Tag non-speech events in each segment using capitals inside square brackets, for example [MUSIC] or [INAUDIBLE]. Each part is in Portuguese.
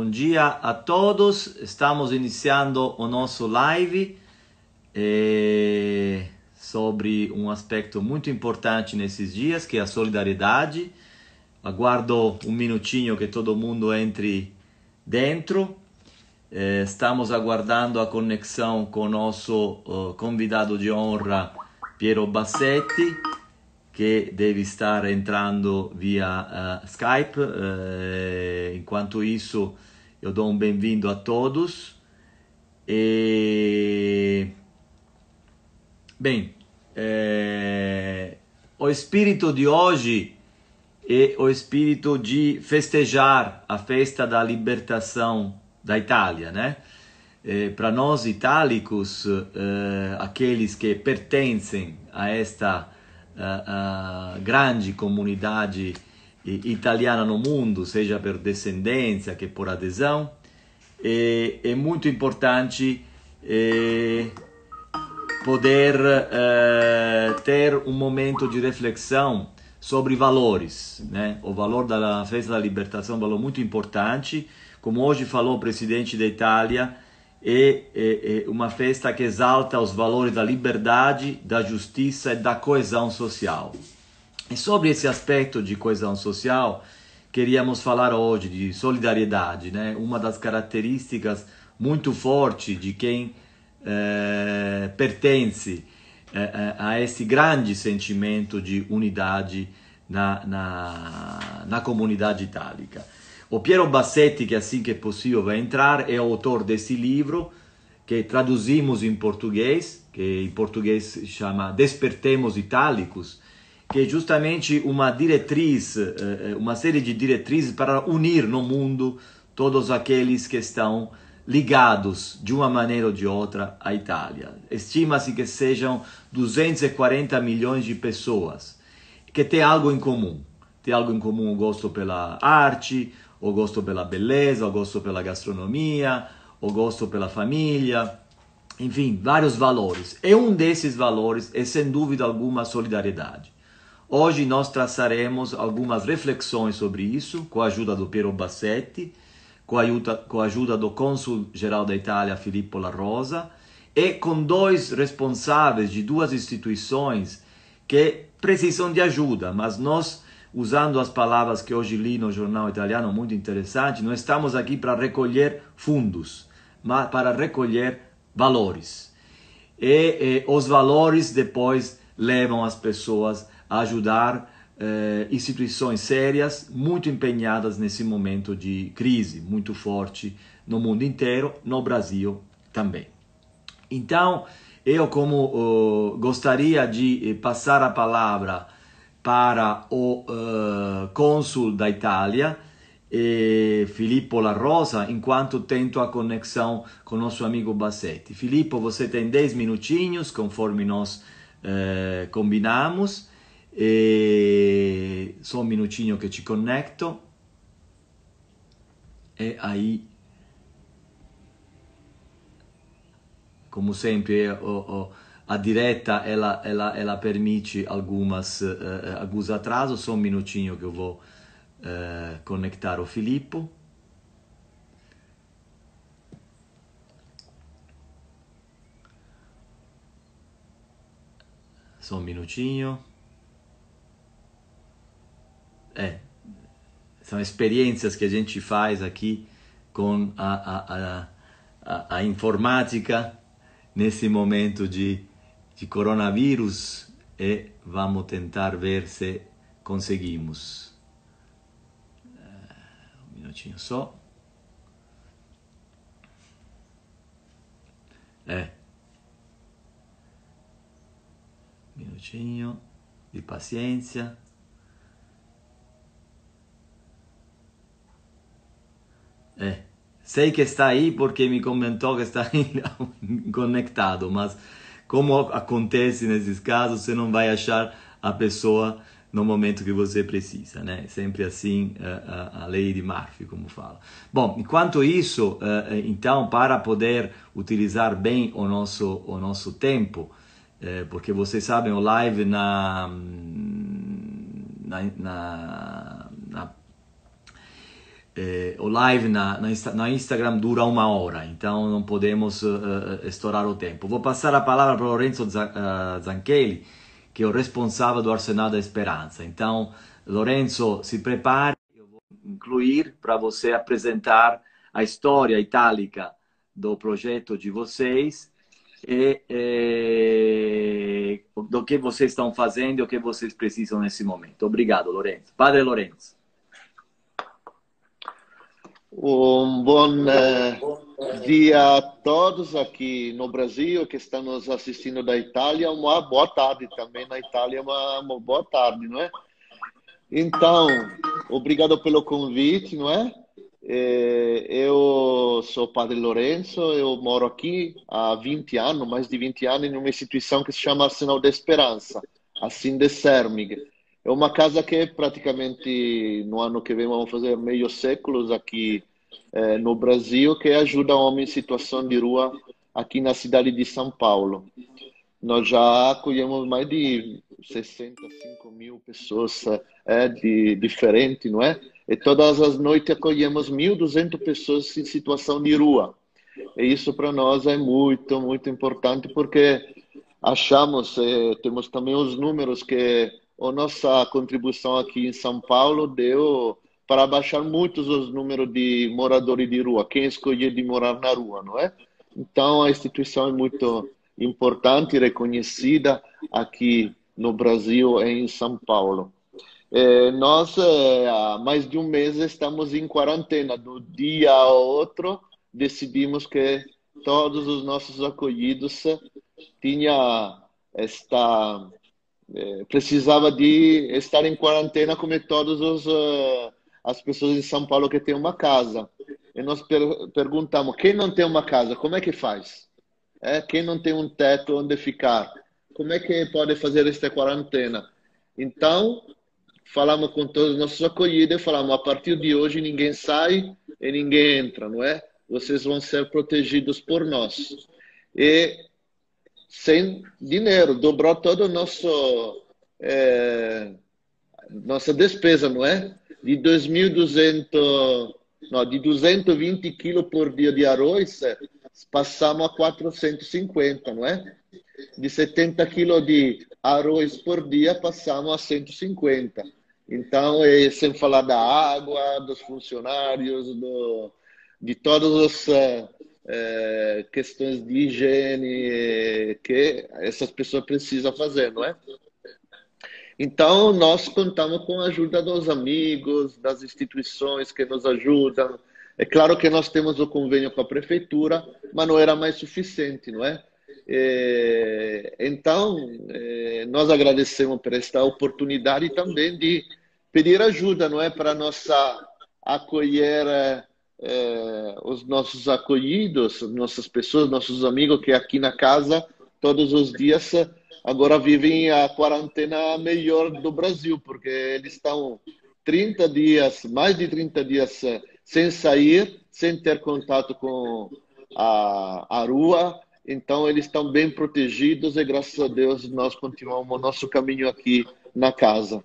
Bom dia a todos. Estamos iniciando o nosso live eh, sobre um aspecto muito importante nesses dias, que é a solidariedade. Aguardo um minutinho que todo mundo entre dentro. Eh, estamos aguardando a conexão com o nosso uh, convidado de honra, Piero Bassetti che deve estar entrando via uh, Skype. Uh, enquanto isso, eu dou um bem-vindo a todos. E... Bem, é... o espírito de hoje é o espírito de festejar a festa da libertação da Itália, né? É, Para nós itálicos, aqueles que pertencem a esta uh, grande comunidade italiana no mundo, seja per descendência que por adesão. É muito importante poder eh, ter um momento de reflexão sobre valores. Né? O valor da festa da libertação é um valor muito importante. Como hoje falou o presidente da Itália, é, uma festa que exalta os valores da liberdade, da justiça e da coesão social. E sobre esse aspecto de coesão social, queríamos falar hoje de solidariedade, né? Uma das características muito forte de quem é, pertence é, a esse grande sentimento de unidade na, na, na comunidade itálica. O Piero Bassetti, que assim que possível vai entrar, é autor desse livro que traduzimos em português, que em português chama Despertemos Itálicos, que é justamente uma diretriz, uma série de diretrizes para unir no mundo todos aqueles que estão ligados de uma maneira ou de outra à Itália. Estima-se que sejam 240 milhões de pessoas que têm algo em comum. Tem algo em comum o gosto pela arte, o gosto pela beleza, o gosto pela gastronomia, o gosto pela família, enfim, vários valores. E um desses valores é, sem dúvida alguma, a solidariedade. Hoje nós traçaremos algumas reflexões sobre isso, com a ajuda do Piero Bassetti, com a ajuda, com a ajuda do cônsul-geral da Itália, Filippo La Rosa, e com dois responsáveis de duas instituições que precisam de ajuda, mas nós usando as palavras que hoje li no jornal italiano, muito interessante, não estamos aqui para recolher fundos, mas para recolher valores. E, e os valores depois levam as pessoas a ajudar eh, instituições sérias, muito empenhadas nesse momento de crise muito forte no mundo inteiro, no Brasil também. Então, eu como uh, gostaria de eh, passar a palavra para o uh, cônsul da Itália, Filippo La Rosa, enquanto tento a conexão com nosso amigo Bassetti. Filippo, você tem 10 minutinhos, conforme nós uh, combinamos. E... Só um minutinho que te conecto. E aí, como sempre, o, o a diretta ela, ela, ela permite algumas, uh, alguns atrasos, só um minutinho que eu vou uh, conectar o Filippo. Só um minutinho. É, são experiências que a gente faz aqui com a, a, a, a, a informática nesse momento de de coronavírus e vamos tentar ver se conseguimos. Uh, um minutinho só. É. Minutinho de paciência. É. Sei que está aí porque me comentou que está [LAUGHS] conectado, mas como acontece nesses casos, você não vai achar a pessoa no momento que você precisa, né? Sempre assim a, a, lei de Murphy, como fala. Bom, enquanto isso, eh, então, para poder utilizar bem o nosso o nosso tempo, eh, porque vocês sabem o live na na, na, na é, o live na, na, na, Instagram dura uma hora, então não podemos uh, estourar o tempo. Vou passar a palavra para Lorenzo Zanchelli, que é o responsável do Arsenal da Esperança. Então, Lorenzo, se prepare, eu vou incluir para você apresentar a história itálica do projeto de vocês e, e do que vocês estão fazendo e o que vocês precisam nesse momento. Obrigado, Lorenzo. Padre Lorenzo. Um bom eh, dia a todos aqui no Brasil que estão nos assistindo da Itália. Uma boa tarde também na Itália, uma, uma boa tarde, não é? Então, obrigado pelo convite, não é? Eh, eu sou Padre Lourenço, eu moro aqui há 20 anos, mais de 20 anos, em uma instituição que se chama Arsenal da Esperança, assim de Sermig. É uma casa que praticamente no ano que vem vamos fazer meio séculos aqui eh, no Brasil, que ajuda homens em situação de rua aqui na cidade de São Paulo. Nós já acolhemos mais de 65 mil pessoas é, de, diferentes, não é? E todas as noites acolhemos 1.200 pessoas em situação de rua. E isso para nós é muito, muito importante porque achamos, eh, temos também os números que a nossa contribuição aqui em São Paulo deu para baixar muitos os números de moradores de rua, quem escolheu de morar na rua, não é? Então a instituição é muito importante reconhecida aqui no Brasil e em São Paulo. É, nós, é, há mais de um mês, estamos em quarentena. Do dia a outro, decidimos que todos os nossos acolhidos tinha esta é, precisava de estar em quarentena como todos os uh, as pessoas em São Paulo que têm uma casa. E nós per perguntamos quem não tem uma casa, como é que faz? É, quem não tem um teto onde ficar, como é que pode fazer esta quarentena? Então falamos com todos os nossos acolhidos e falamos: a partir de hoje ninguém sai e ninguém entra, não é? Vocês vão ser protegidos por nós. E sem dinheiro, dobrou todo o nosso é, nossa despesa, não é? De 2.200, não, de 220 quilos por dia de arroz, passamos a 450, não é? De 70 quilos de arroz por dia, passamos a 150. Então, é, sem falar da água, dos funcionários, do, de todas as é, questões de higiene que essas pessoas precisam fazer, não é? Então, nós contamos com a ajuda dos amigos, das instituições que nos ajudam. É claro que nós temos o convênio com a prefeitura, mas não era mais suficiente, não é? é então, é, nós agradecemos por esta oportunidade também de pedir ajuda, não é, para nossa acolher é, os nossos acolhidos, nossas pessoas, nossos amigos que aqui na casa todos os dias agora vivem a quarentena melhor do Brasil, porque eles estão 30 dias, mais de 30 dias sem sair, sem ter contato com a, a rua, então eles estão bem protegidos e graças a Deus nós continuamos o nosso caminho aqui na casa.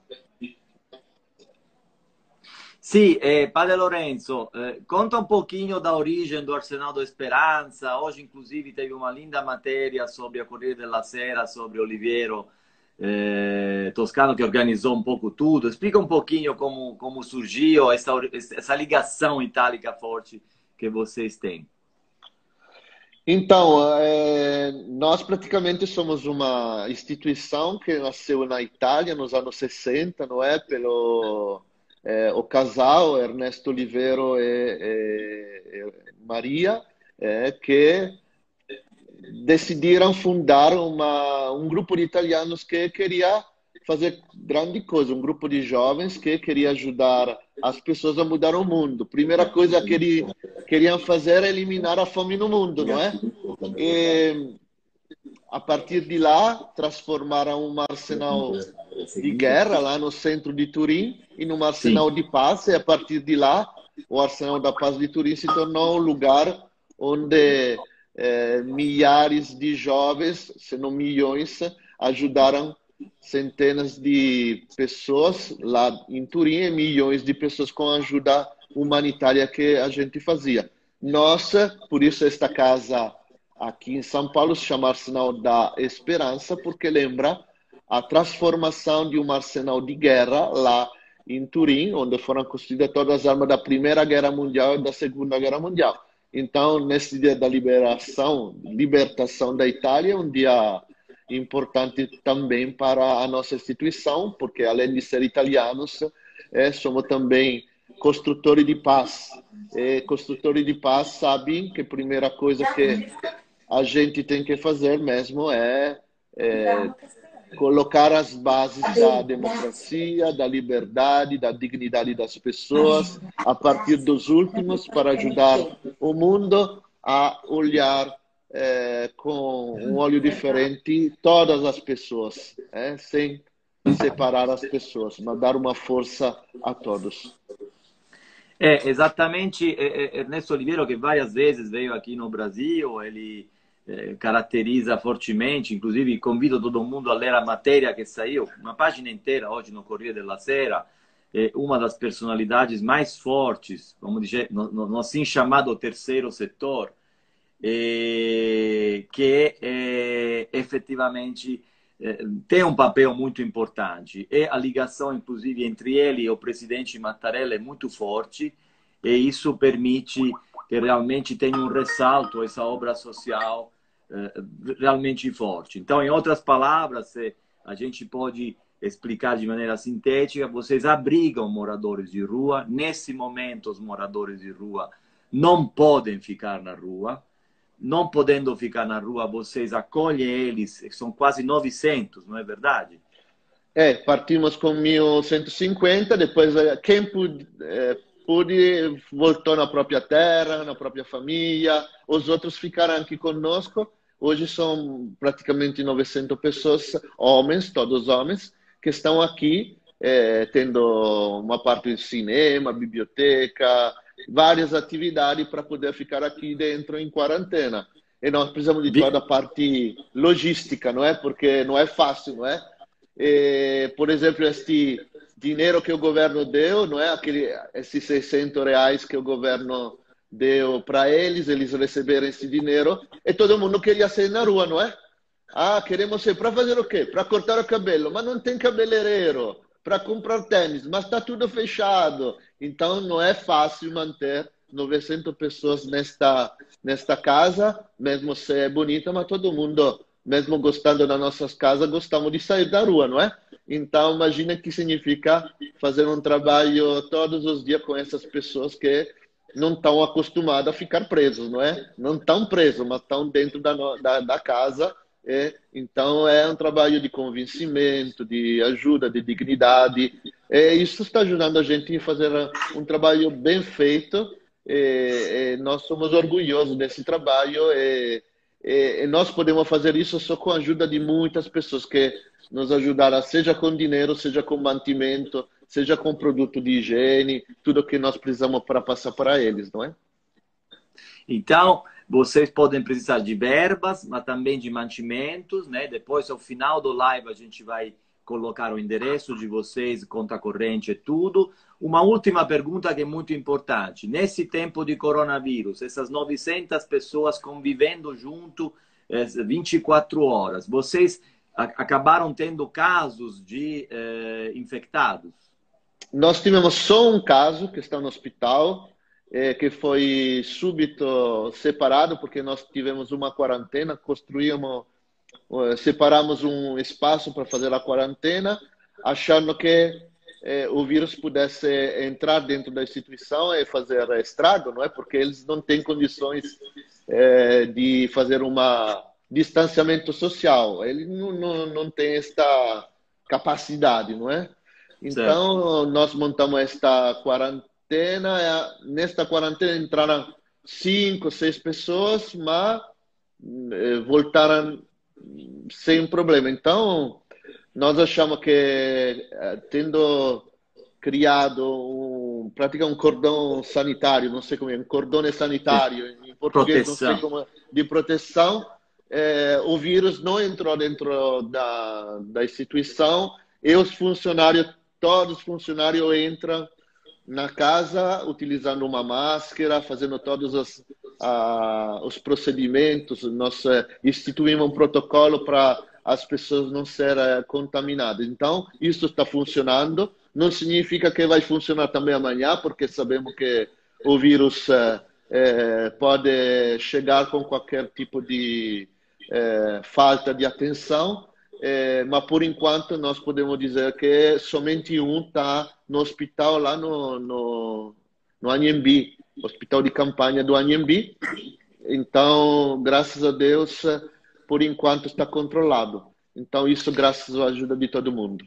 Sì, eh, Padre Lorenzo, eh, conta un pochino da origine do Arsenal da Esperança. Hoje, inclusive, teve uma linda matéria sobre a Corrida della Sera, sobre Oliviero eh, Toscano, que organizou um pouco tudo. Explica um pouquinho como, como surgiu essa, essa ligação itálica forte que vocês têm. Então, é, nós praticamente somos uma instituição que nasceu na Itália nos anos 60, não é? Pelo é, o casal Ernesto Oliveiro e, e, e Maria, é, que decidiram fundar uma, um grupo de italianos que queria fazer grande coisa, um grupo de jovens que queria ajudar as pessoas a mudar o mundo. Primeira coisa que eles queriam fazer é eliminar a fome no mundo, não é? E, a partir de lá, transformaram um arsenal de guerra lá no centro de Turim em um arsenal Sim. de paz. E a partir de lá, o Arsenal da Paz de Turim se tornou um lugar onde é, milhares de jovens, se não milhões, ajudaram centenas de pessoas lá em Turim e milhões de pessoas com ajuda humanitária que a gente fazia. Nossa, por isso esta casa aqui em São Paulo se chama Arsenal da Esperança, porque lembra a transformação de um arsenal de guerra lá em Turim, onde foram construídas todas as armas da Primeira Guerra Mundial e da Segunda Guerra Mundial. Então, nesse dia da liberação, libertação da Itália, um dia importante também para a nossa instituição, porque além de ser italianos, é, somos também construtores de paz. E construtores de paz sabem que a primeira coisa que a gente tem que fazer mesmo é, é colocar as bases da democracia, da liberdade, da dignidade das pessoas, a partir dos últimos, para ajudar o mundo a olhar é, com um olho diferente todas as pessoas, é, sem separar as pessoas, mas dar uma força a todos. É, exatamente, Ernesto Oliveira, que várias vezes veio aqui no Brasil, ele eh, caracteriza fortemente, inclusive convido todo mundo a ler a matéria que saiu, uma página inteira hoje no Corriere della Sera, uma das personalidades mais fortes, vamos dizer, no, no assim chamado terceiro setor, que efetivamente tem um papel muito importante e a ligação, inclusive, entre ele e o presidente Mattarella é muito forte e isso permite que realmente tenha um ressalto essa obra social eh, realmente forte. Então, em outras palavras, a gente pode explicar de maneira sintética, vocês abrigam moradores de rua. Nesse momento, os moradores de rua não podem ficar na rua. Não podendo ficar na rua, vocês acolhem eles, são quase 900, não é verdade? É, partimos com 1.150, depois eh, quem pude, é, pude voltou na própria terra, na própria família, os outros ficaram aqui conosco. Hoje são praticamente 900 pessoas, homens, todos homens, que estão aqui é, tendo uma parte de cinema, biblioteca, várias atividades para poder ficar aqui dentro em quarentena. E nós precisamos de toda a parte logística, não é? Porque não é fácil, não é? E, por exemplo, este dinheiro que o governo deu, não é? Aquele, esses 600 reais que o governo deu para eles, eles receberam esse dinheiro e todo mundo queria sair na rua, não é? Ah, queremos ser para fazer o quê? Para cortar o cabelo, mas não tem cabeleireiro, para comprar tênis, mas está tudo fechado. Então não é fácil manter 900 pessoas nesta nesta casa, mesmo se é bonita, mas todo mundo, mesmo gostando das nossas casas, gostamos de sair da rua, não é? Então imagina que significa fazer um trabalho todos os dias com essas pessoas que não estão acostumados a ficar presos, não é? Não estão presos, mas estão dentro da, da, da casa. É? Então, é um trabalho de convencimento, de ajuda, de dignidade. É, isso está ajudando a gente a fazer um trabalho bem feito. É, é, nós somos orgulhosos desse trabalho. É, é, nós podemos fazer isso só com a ajuda de muitas pessoas que nos ajudaram, seja com dinheiro, seja com mantimento, seja com produto de higiene, tudo que nós precisamos para passar para eles, não é? Então, vocês podem precisar de verbas, mas também de mantimentos, né? Depois, ao final do live, a gente vai colocar o endereço de vocês, conta corrente e tudo. Uma última pergunta que é muito importante. Nesse tempo de coronavírus, essas 900 pessoas convivendo junto 24 eh, horas, vocês acabaram tendo casos de eh, infectados? Nós tivemos só um caso que está no hospital, é, que foi súbito separado, porque nós tivemos uma quarentena, construímos, separamos um espaço para fazer a quarentena, achando que é, o vírus pudesse entrar dentro da instituição e fazer estrago, não é? Porque eles não têm condições é, de fazer uma distanciamento social. Ele não, não, não tem esta capacidade, não é? Então, certo. nós montamos esta quarentena. É, nesta quarentena entraram cinco, seis pessoas, mas eh, voltaram sem problema. Então, nós achamos que, eh, tendo criado um, praticamente um cordão sanitário, não sei como é, um cordone sanitário em português, proteção. não sei como é, de proteção, é, o vírus não entrou dentro da, da instituição e os funcionários todos os funcionários entram na casa, utilizando uma máscara, fazendo todos os, os procedimentos. Nós uh, instituímos um protocolo para as pessoas não serem contaminadas. Então, isso está funcionando. Não significa que vai funcionar também amanhã, porque sabemos que o vírus uh, pode chegar com qualquer tipo de falta de atenção é, mas por enquanto nós podemos dizer que somente um está no hospital lá no, no, no Anhembi, hospital de campanha do Anhembi. Então, graças a Deus, por enquanto está controlado. Então, isso graças à ajuda de todo mundo.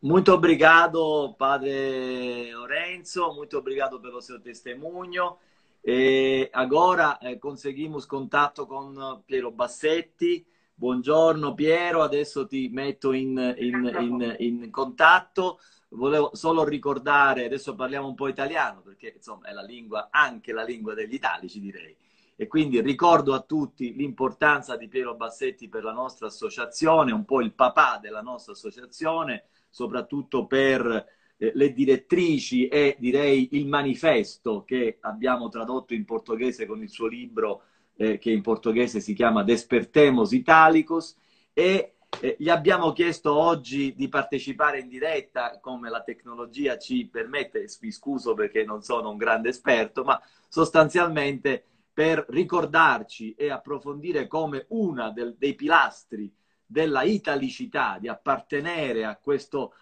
Muito obrigado, Padre Lorenzo, muito obrigado pelo seu testemunho. E agora eh, conseguimos contato com Piero Bassetti, Buongiorno Piero, adesso ti metto in, in, in, in, contatto. Volevo solo ricordare, adesso parliamo un po' italiano perché insomma è la lingua, anche la lingua degli italici direi. E quindi ricordo a tutti l'importanza di Piero Bassetti per la nostra associazione, un po' il papà della nostra associazione, soprattutto per eh, le direttrici e direi il manifesto che abbiamo tradotto in portoghese con il suo libro eh, che in portoghese si chiama Despertemos Italicus, e eh, gli abbiamo chiesto oggi di partecipare in diretta, come la tecnologia ci permette, vi scuso perché non sono un grande esperto, ma sostanzialmente per ricordarci e approfondire come del, dei pilastri della italicità, di appartenere a questo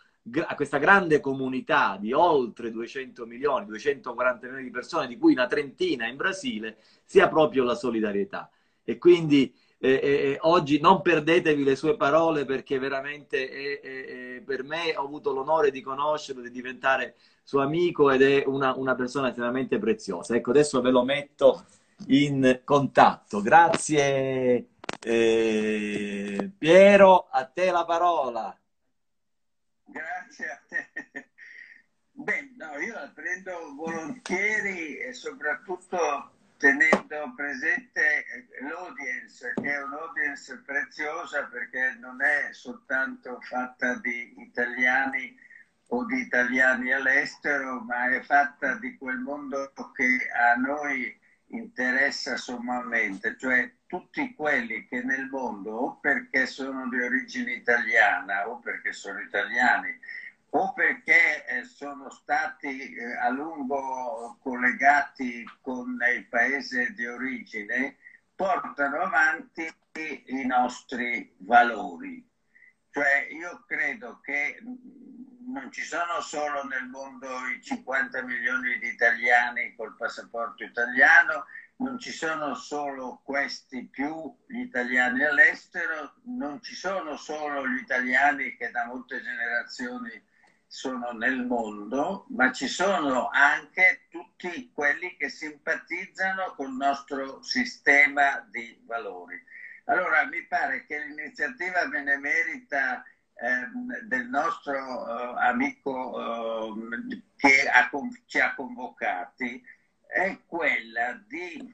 a questa grande comunità di oltre 200 milioni, 240 milioni di persone, di cui una trentina in Brasile, sia proprio la solidarietà. E quindi eh, eh, eh oggi non perdetevi le sue parole perché veramente è, è, per me ho avuto l'onore di conoscerlo, di diventare suo amico ed è una, una persona estremamente preziosa. Ecco, adesso ve lo metto in contatto. Grazie eh, Piero, a te la parola. Grazie a te. Beh, no, io la prendo volentieri e soprattutto tenendo presente l'audience, che è un'audience preziosa perché non è soltanto fatta di italiani o di italiani all'estero, ma è fatta di quel mondo che a noi interessa sommamente, cioè tutti quelli che nel mondo o perché sono di origine italiana o perché sono italiani o perché eh, sono stati eh, a lungo collegati con il paese di origine, portano avanti i nostri valori. Cioè io credo che non ci sono solo nel mondo i 50 milioni di italiani col passaporto italiano, non ci sono solo questi più gli italiani all'estero, non ci sono solo gli italiani che da molte generazioni sono nel mondo, ma ci sono anche tutti quelli che simpatizzano col nostro sistema di valori. Allora mi pare che l'iniziativa benemerita ehm, del nostro eh, amico eh, che ha, ci ha convocati è quella di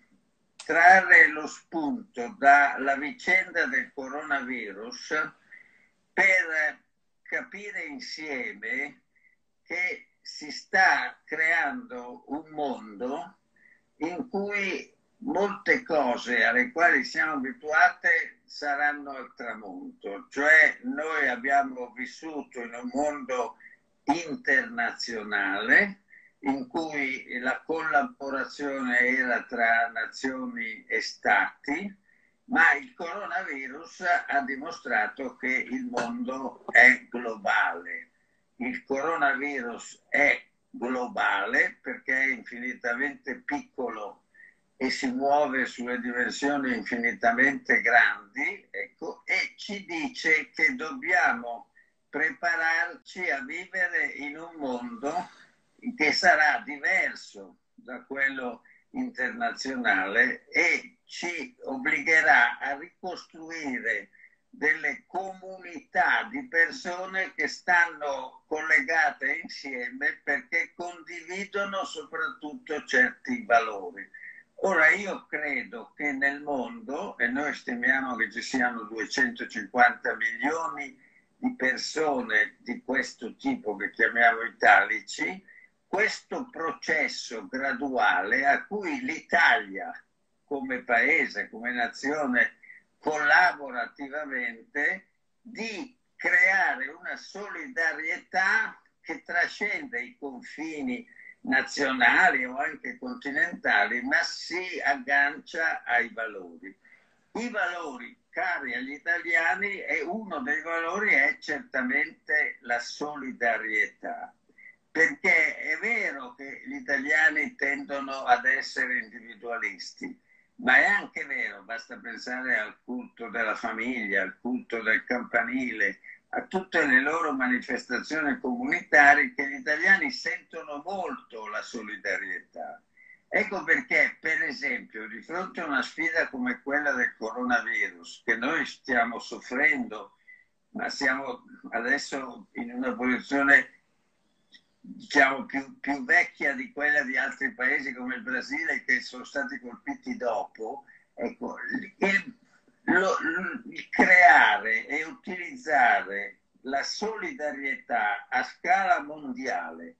trarre lo spunto dalla vicenda del coronavirus per capire insieme che si sta creando un mondo in cui molte cose alle quali siamo abituate saranno al tramonto, cioè noi abbiamo vissuto in un mondo internazionale in cui la collaborazione era tra nazioni e stati, ma il coronavirus ha dimostrato che il mondo è globale. Il coronavirus è globale perché è infinitamente piccolo e si muove sulle dimensioni infinitamente grandi, ecco, e ci dice che dobbiamo prepararci a vivere in un mondo che sarà diverso da quello internazionale e ci obbligherà a ricostruire delle comunità di persone che stanno collegate insieme perché condividono soprattutto certi valori. Ora io credo che nel mondo, e noi stimiamo che ci siano 250 milioni di persone di questo tipo che chiamiamo italici, questo processo graduale a cui l'Italia come paese, come nazione, collabora attivamente di creare una solidarietà che trascende i confini nazionali o anche continentali, ma si aggancia ai valori. I valori cari agli italiani e uno dei valori è certamente la solidarietà, perché è vero che gli italiani tendono ad essere individualisti, ma è anche vero, basta pensare al culto della famiglia, al culto del campanile, a tutte le loro manifestazioni comunitarie che gli italiani sentono molto la solidarietà. Ecco perché, per esempio, di fronte a una sfida come quella del coronavirus, che noi stiamo soffrendo, ma siamo adesso in una posizione diciamo più, più vecchia di quella di altri paesi come il Brasile che sono stati colpiti dopo, ecco, il, lo, il creare e utilizzare la solidarietà a scala mondiale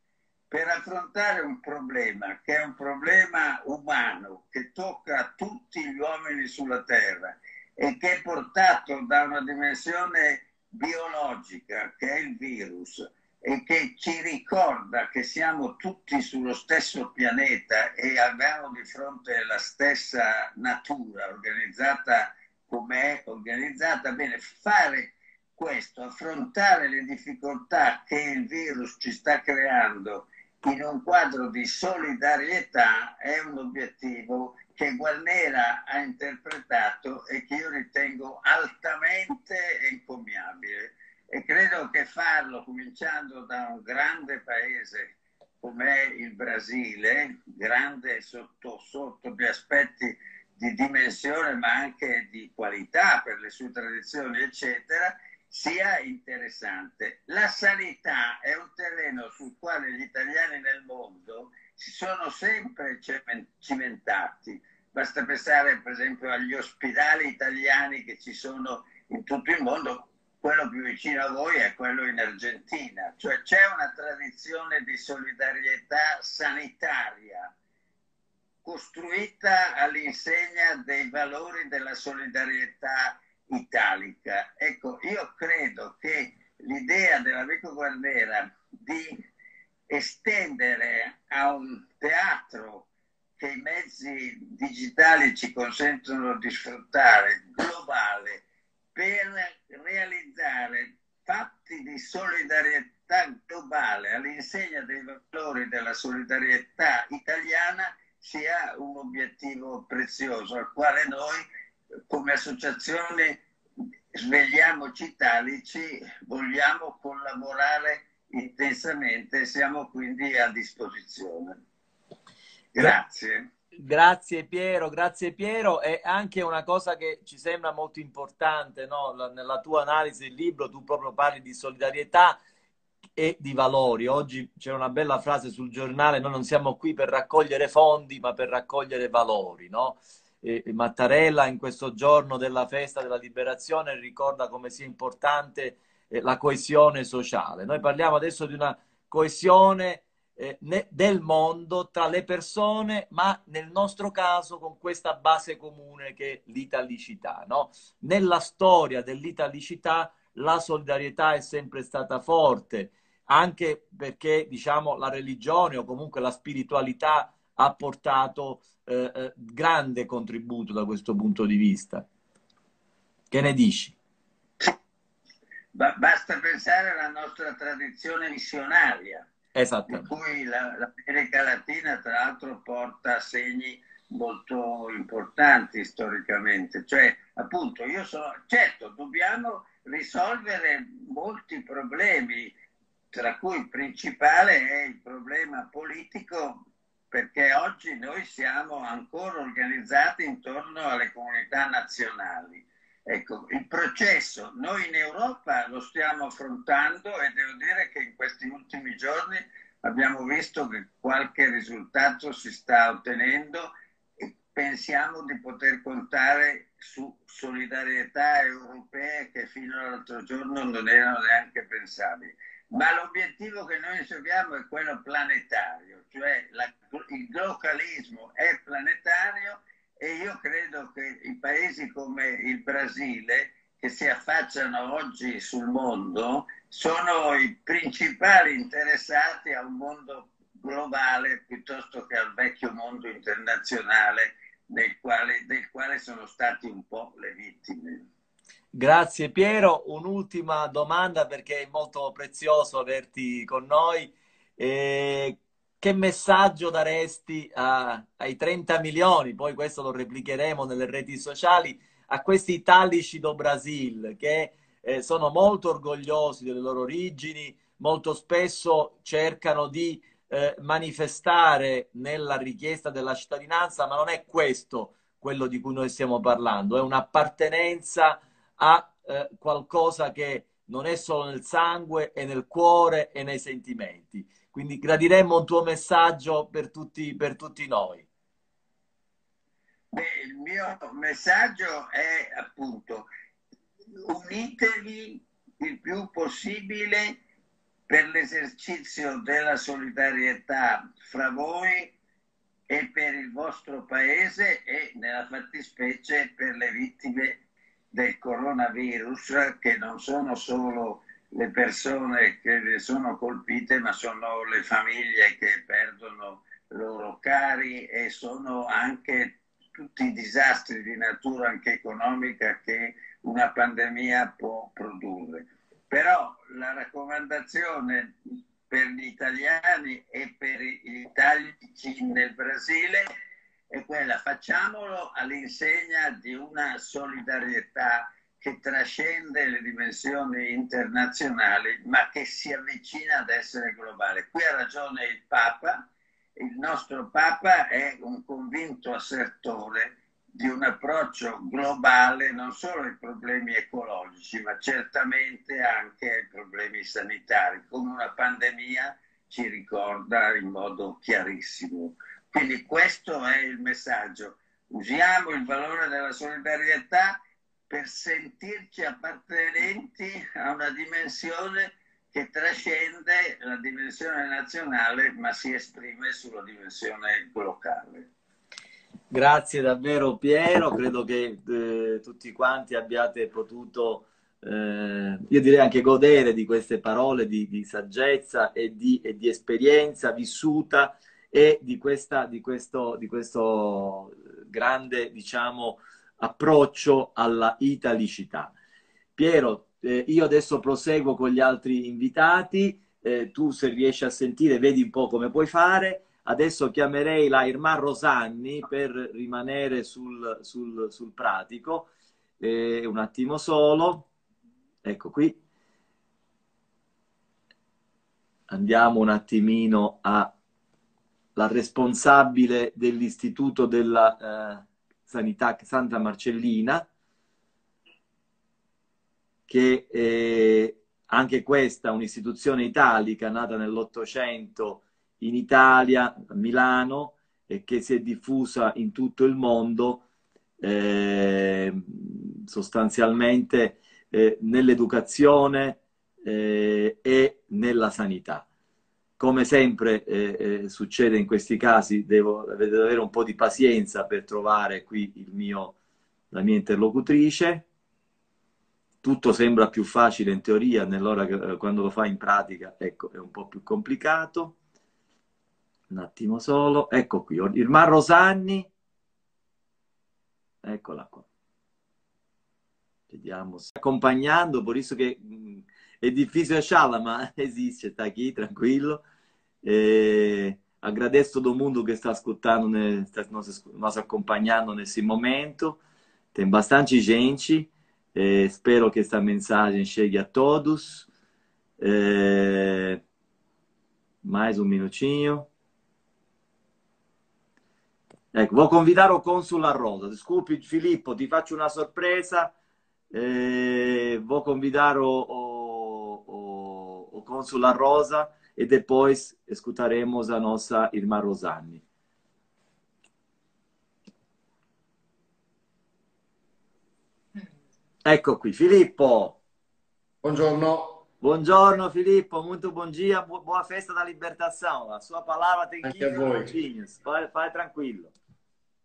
per affrontare un problema che è un problema umano, che tocca tutti gli uomini sulla Terra e che è portato da una dimensione biologica, che è il virus, e che ci ricorda che siamo tutti sullo stesso pianeta e abbiamo di fronte la stessa natura organizzata come è organizzata, bene, fare questo, affrontare le difficoltà che il virus ci sta creando in un quadro di solidarietà è un obiettivo che Guarnera ha interpretato e che io ritengo altamente encomiabile. E credo che farlo cominciando da un grande paese come il Brasile, grande sotto, sotto gli aspetti di dimensione ma anche di qualità per le sue tradizioni, eccetera, sia interessante. La sanità è un terreno sul quale gli italiani nel mondo si sono sempre cimentati. Basta pensare per esempio agli ospedali italiani che ci sono in tutto il mondo, quello più vicino a voi è quello in Argentina, cioè c'è una tradizione di solidarietà sanitaria costruita all'insegna dei valori della solidarietà italica. Ecco, io credo che l'idea dell'amico Guarnera di estendere a un teatro che i mezzi digitali ci consentono di sfruttare, globale, per realizzare fatti di solidarietà globale all'insegna dei valori della solidarietà italiana sia un obiettivo prezioso al quale noi come associazione Svegliamoci Italici vogliamo collaborare intensamente siamo quindi a disposizione. Grazie. Grazie Piero, grazie Piero. E anche una cosa che ci sembra molto importante no? nella tua analisi del libro, tu proprio parli di solidarietà e di valori. Oggi c'è una bella frase sul giornale, noi non siamo qui per raccogliere fondi, ma per raccogliere valori, no? Mattarella in questo giorno della festa della liberazione ricorda come sia importante eh, la coesione sociale. Noi parliamo adesso di una coesione eh, del mondo tra le persone, ma nel nostro caso con questa base comune che è l'italicità. No? Nella storia dell'italicità la solidarietà è sempre stata forte, anche perché diciamo, la religione o comunque la spiritualità ha portato eh, eh, grande contributo da questo punto di vista. Che ne dici? Basta pensare alla nostra tradizione missionaria, di cui l'America Latina tra l'altro porta segni molto importanti storicamente. Cioè, appunto, io sono, certo, dobbiamo risolvere molti problemi, tra cui il principale è il problema politico, perché oggi noi siamo ancora organizzati intorno alle comunità nazionali. Ecco, il processo noi in Europa lo stiamo affrontando e devo dire che in questi ultimi giorni abbiamo visto che qualche risultato si sta ottenendo e pensiamo di poter contare su solidarietà europee che fino all'altro giorno non erano neanche pensabili. ma l'obiettivo che noi seguiamo è quello planetario, cioè la, il globalismo è planetario e io credo che i paesi come il Brasile che si affacciano oggi sul mondo sono i principali interessati a un mondo globale piuttosto che al vecchio mondo internazionale del quale, del quale sono stati un po' le vittime. Grazie Piero, un'ultima domanda perché è molto prezioso averti con noi. Eh, che messaggio daresti a, ai 30 milioni, poi questo lo replicheremo nelle reti sociali, a questi italici do Brasil che eh, sono molto orgogliosi delle loro origini, molto spesso cercano di eh, manifestare nella richiesta della cittadinanza, ma non è questo quello di cui noi stiamo parlando, è un'appartenenza a eh, qualcosa che non è solo nel sangue, è nel cuore e nei sentimenti. Quindi gradiremmo un tuo messaggio per tutti, per tutti noi. Beh, il mio messaggio è appunto unitevi il più possibile per l'esercizio della solidarietà fra voi e per il vostro paese e nella fattispecie per le vittime del coronavirus che non sono solo le persone che sono colpite ma sono le famiglie che perdono loro cari e sono anche tutti i disastri di natura anche economica che una pandemia può produrre. Però la raccomandazione per gli italiani e per gli italici nel Brasile è quella, facciamolo all'insegna di una solidarietà che trascende le dimensioni internazionali, ma che si avvicina ad essere globale. Qui ha ragione il Papa, il nostro Papa è un convinto assertore di un approccio globale non solo ai problemi ecologici, ma certamente anche ai problemi sanitari, come una pandemia ci ricorda in modo chiarissimo. Quindi questo è il messaggio. Usiamo il valore della solidarietà per sentirci appartenenti a una dimensione che trascende la dimensione nazionale ma si esprime sulla dimensione locale. Grazie davvero Piero, credo che eh, tutti quanti abbiate potuto, eh, io direi anche godere di queste parole di, di saggezza e di, e di, esperienza vissuta e di, questa, di, questo, questo grande, diciamo, approccio alla italicità. Piero, eh, io adesso proseguo con gli altri invitati, eh, tu se riesci a sentire vedi un po' come puoi fare Adesso chiamerei la Irma Rosanni per rimanere sul, sul, sul pratico. Eh, un attimo solo. Ecco qui. Andiamo un attimino a la responsabile dell'Istituto della eh, Sanità Santa Marcellina, che è anche questa un'istituzione italica nata nell'Ottocento in Italia, a Milano, e che si è diffusa in tutto il mondo eh, sostanzialmente eh, nell'educazione eh, e nella sanità. Come sempre eh, eh, succede in questi casi, devo, devo, avere un po' di pazienza per trovare qui mio, la mia interlocutrice. Tutto sembra più facile in teoria, nell'ora che, eh, quando lo fa in pratica, ecco, è un po' più complicato un attimo solo, ecco qui, il Mar Rosanni, eccola qua. Vediamo, sta accompagnando, per isso che mh, è difficile acharla, ma [LAUGHS] esiste, está aqui, tranquillo. E agradeço todo mundo que está escutando, está nos, nos acompanhando nesse momento. Tem bastante gente. Eh, spero che questa mensagem chegue a todos. Mais um minutinho. Ecco, vou convidare o Consula Rosa. Desculpe, Filippo, ti faccio una sorpresa. Eh, vou convidare o, o Consula Rosa e depois escutaremo a nossa irmã Rosanni. Ecco qui, Filippo. Buongiorno. Buongiorno Filippo, bom dia, boa festa da libertação. A sua palavra tem 15 minutinhos, vai, vai tranquillo.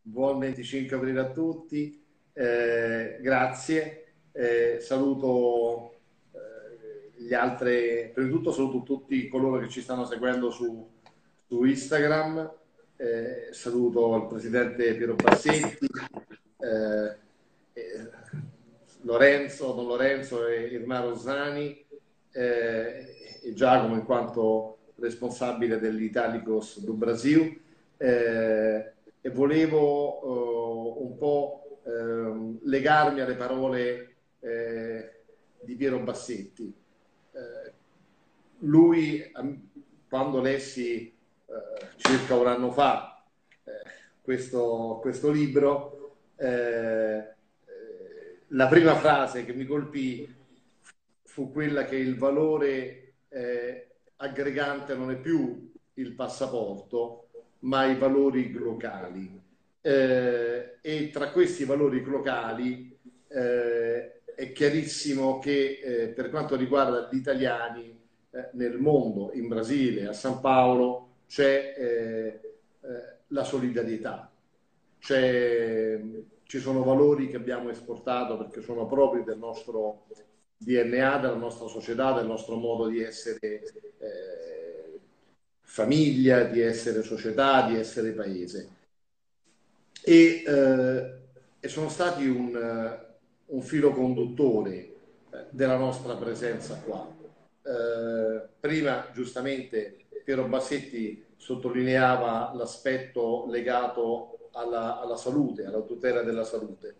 Buon 25 aprile a tutti, eh, grazie. Eh, saluto gli altri, prima di tutto saluto tutti coloro che ci stanno seguendo su, su Instagram, eh, saluto il presidente Piero Bassetti, eh, eh, Lorenzo, Don Lorenzo e Irma Rosani eh, e Giacomo in quanto responsabile dell'Italicos do Brasil eh, e volevo eh, un po' ehm, legarmi alle parole di Piero Bassetti. Lui, quando lessi circa un anno fa questo, questo libro, eh, la prima frase che mi colpì fu quella che il valore eh, aggregante non è più il passaporto, ma i valori locali. Eh, e tra questi valori locali eh, è chiarissimo che eh, per quanto riguarda gli italiani eh, nel mondo, in Brasile, a San Paolo, c'è eh, la solidarietà, ci sono valori che abbiamo esportato perché sono propri del nostro DNA, della nostra società, del nostro modo di essere eh, famiglia, di essere società, di essere paese. E, eh, e sono stati un, un filo conduttore eh, della nostra presenza qua. Eh, prima, giustamente, Piero Bassetti sottolineava l'aspetto legato alla, alla salute, alla tutela della salute.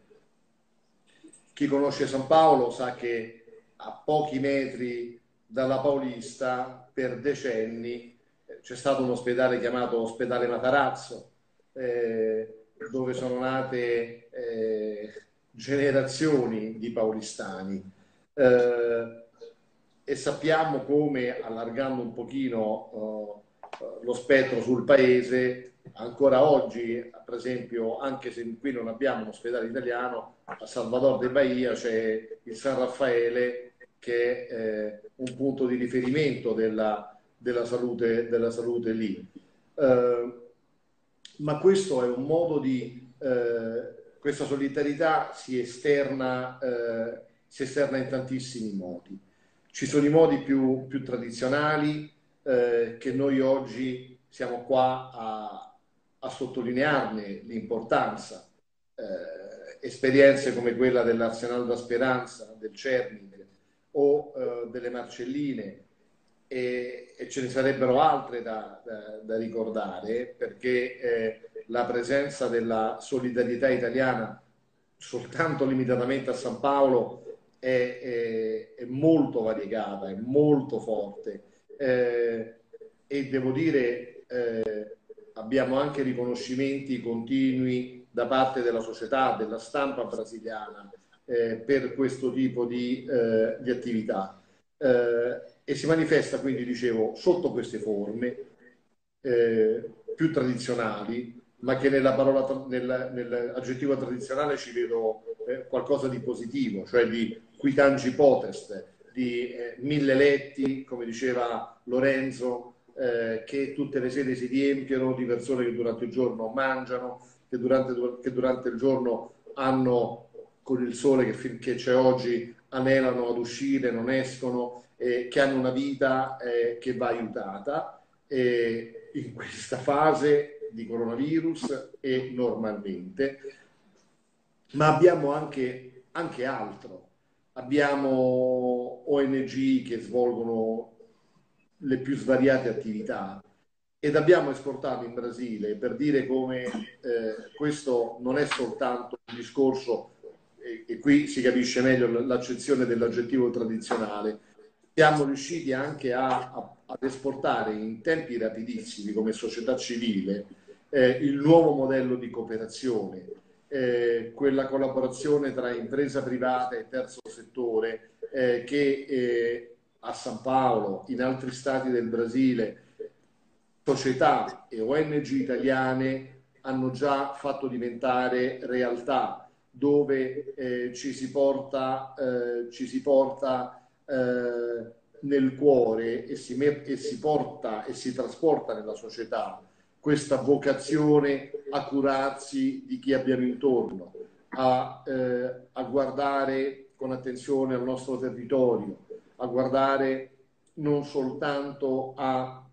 Chi conosce San Paolo sa che a pochi metri dalla Paulista per decenni c'è stato un ospedale chiamato Ospedale Matarazzo, eh, dove sono nate eh, generazioni di paulistani. Eh, e sappiamo come, allargando un pochino eh, lo spettro sul paese, ancora oggi, per esempio, anche se qui non abbiamo un ospedale italiano, a Salvador de Bahia c'è il San Raffaele che è eh, un punto di riferimento della, della, salute, della salute, lì. Eh, ma questo è un modo di... Eh, questa solidarietà si esterna, si esterna in tantissimi modi. Ci sono i modi più, più tradizionali eh, che noi oggi siamo qua a, a sottolinearne l'importanza. Eh, esperienze come quella dell'Arsenal da Speranza, del Cernig o eh, delle Marcelline e, e, ce ne sarebbero altre da, da, da ricordare perché eh, la presenza della solidarietà italiana soltanto limitatamente a San Paolo è, è, è molto variegata, è molto forte eh, e devo dire eh, abbiamo anche riconoscimenti continui da parte della società, della stampa brasiliana eh, per questo tipo di, eh, di attività. Eh, e si manifesta quindi, dicevo, sotto queste forme eh, più tradizionali, ma che nella parola, nel, nell'aggettivo tradizionale ci vedo eh, qualcosa di positivo, cioè di quitangi potest, di eh, mille letti, come diceva Lorenzo, eh, che tutte le sede si riempiono di persone che durante il giorno mangiano, che durante, che durante il giorno hanno con il sole che finché c'è oggi anelano ad uscire, non escono, eh, che hanno una vita eh, che va aiutata in questa fase di coronavirus e normalmente. Ma abbiamo anche, anche altro. Abbiamo ONG che svolgono le più svariate attività ed abbiamo esportato in Brasile. Per dire come eh, questo non è soltanto un discorso, e, e qui si capisce meglio l'accezione dell'aggettivo tradizionale, siamo riusciti anche a, a, ad esportare in tempi rapidissimi come società civile eh, il nuovo modello di cooperazione, eh, quella collaborazione tra impresa privata e terzo settore eh, che eh, a San Paolo, in altri stati del Brasile, società e ONG italiane hanno già fatto diventare realtà dove eh, ci si porta, eh, ci si porta eh, nel cuore e si, e si porta e si trasporta nella società questa vocazione a curarsi di chi abbiamo intorno, a, eh, a guardare con attenzione al nostro territorio, a guardare non soltanto a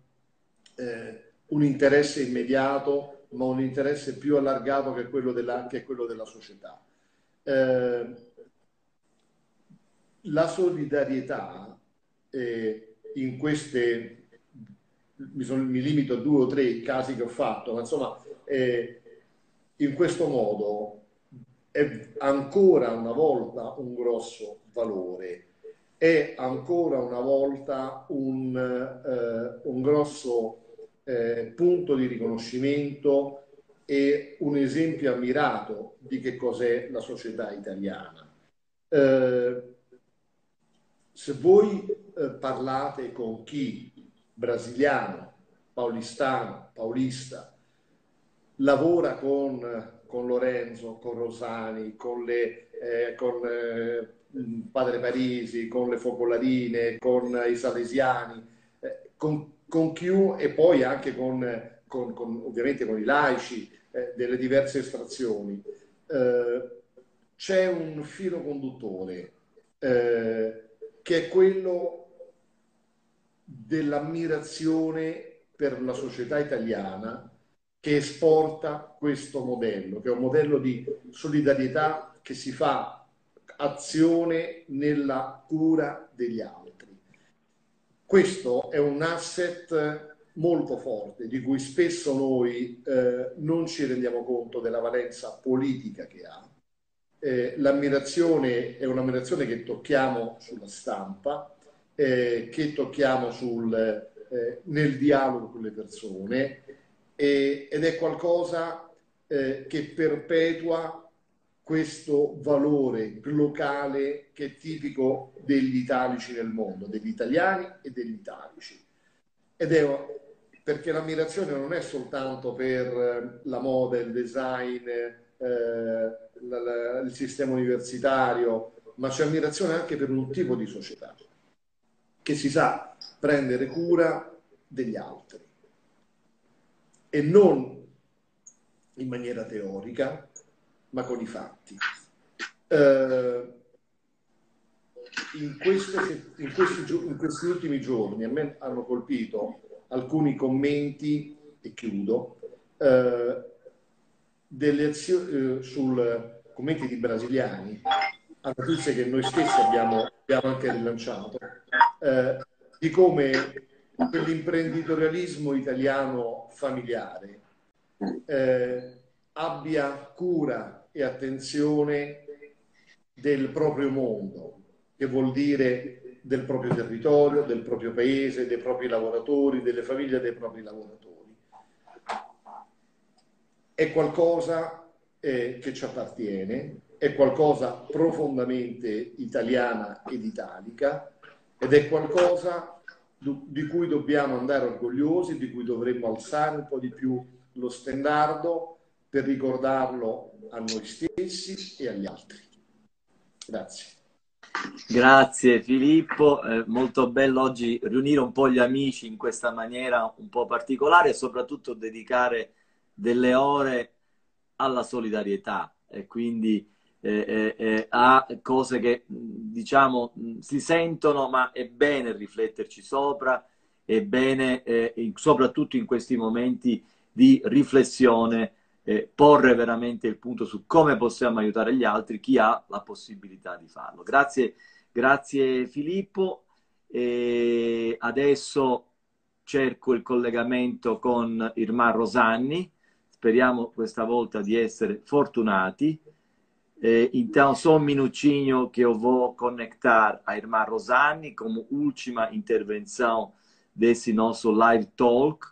eh, un interesse immediato, ma un interesse più allargato che quello della, che quello della società. Eh, la solidarietà eh, in queste, mi, sono, mi, limito a due o tre casi che ho fatto, ma insomma, eh, in questo modo è ancora una volta un grosso valore, è ancora una volta un, eh, un grosso eh, punto di riconoscimento e un esempio ammirato di che cos'è la società italiana. Eh, se voi eh, parlate con chi brasiliano, paulistano, paulista, lavora con con Lorenzo, con Rosani, con, le, eh, con eh, Padre Parisi, con le Focolarine, con i Salesiani, eh, con, con chiunque e poi anche con, con, con, ovviamente con i laici eh, delle diverse estrazioni. Eh, c'è un filo conduttore eh, che è quello dell'ammirazione per la società italiana che esporta questo modello, che è un modello di solidarietà che si fa azione nella cura degli altri. Questo è un asset molto forte di cui spesso noi eh, non ci rendiamo conto della valenza politica che ha. Eh, l'ammirazione è un'ammirazione che tocchiamo sulla stampa, eh, che tocchiamo sul, eh, nel dialogo con le persone, e, ed è qualcosa eh, che perpetua questo valore locale che è tipico degli italici nel mondo, degli italiani e degli italici. Ed è perché l'ammirazione non è soltanto per eh, la moda, il design, eh, la, la, il sistema universitario, ma c'è ammirazione anche per un tipo di società che si sa prendere cura degli altri e non in maniera teorica, ma con i fatti. Eh, in, queste, in, questi, in, questi, ultimi giorni a me hanno colpito alcuni commenti, e chiudo, eh, azioni, eh, sul commenti di brasiliani, a notizie che noi stessi abbiamo, abbiamo anche rilanciato, eh, di come quell'imprenditorialismo italiano familiare eh, abbia cura e attenzione del proprio mondo, che vuol dire del proprio territorio, del proprio paese, dei propri lavoratori, delle famiglie dei propri lavoratori. È qualcosa eh, che ci appartiene, è qualcosa profondamente italiana ed italica ed è qualcosa di cui dobbiamo andare orgogliosi, di cui dovremmo alzare un po' di più lo stendardo per ricordarlo a noi stessi e agli altri. Grazie. Grazie Filippo, eh, molto bello oggi riunire un po' gli amici in questa maniera un po' particolare e soprattutto dedicare delle ore alla solidarietà e quindi eh, eh, a cose che diciamo si sentono, ma è bene rifletterci sopra, è bene eh, soprattutto in questi momenti di riflessione eh, porre veramente il punto su come possiamo aiutare gli altri, chi ha la possibilità di farlo. Grazie, grazie Filippo. E adesso cerco il collegamento con Irma Rosanni. Speriamo questa volta di essere fortunati. Eh, então, só um minutinho que eu vou conectar a irmã Rosane como última intervenção desse nosso live talk,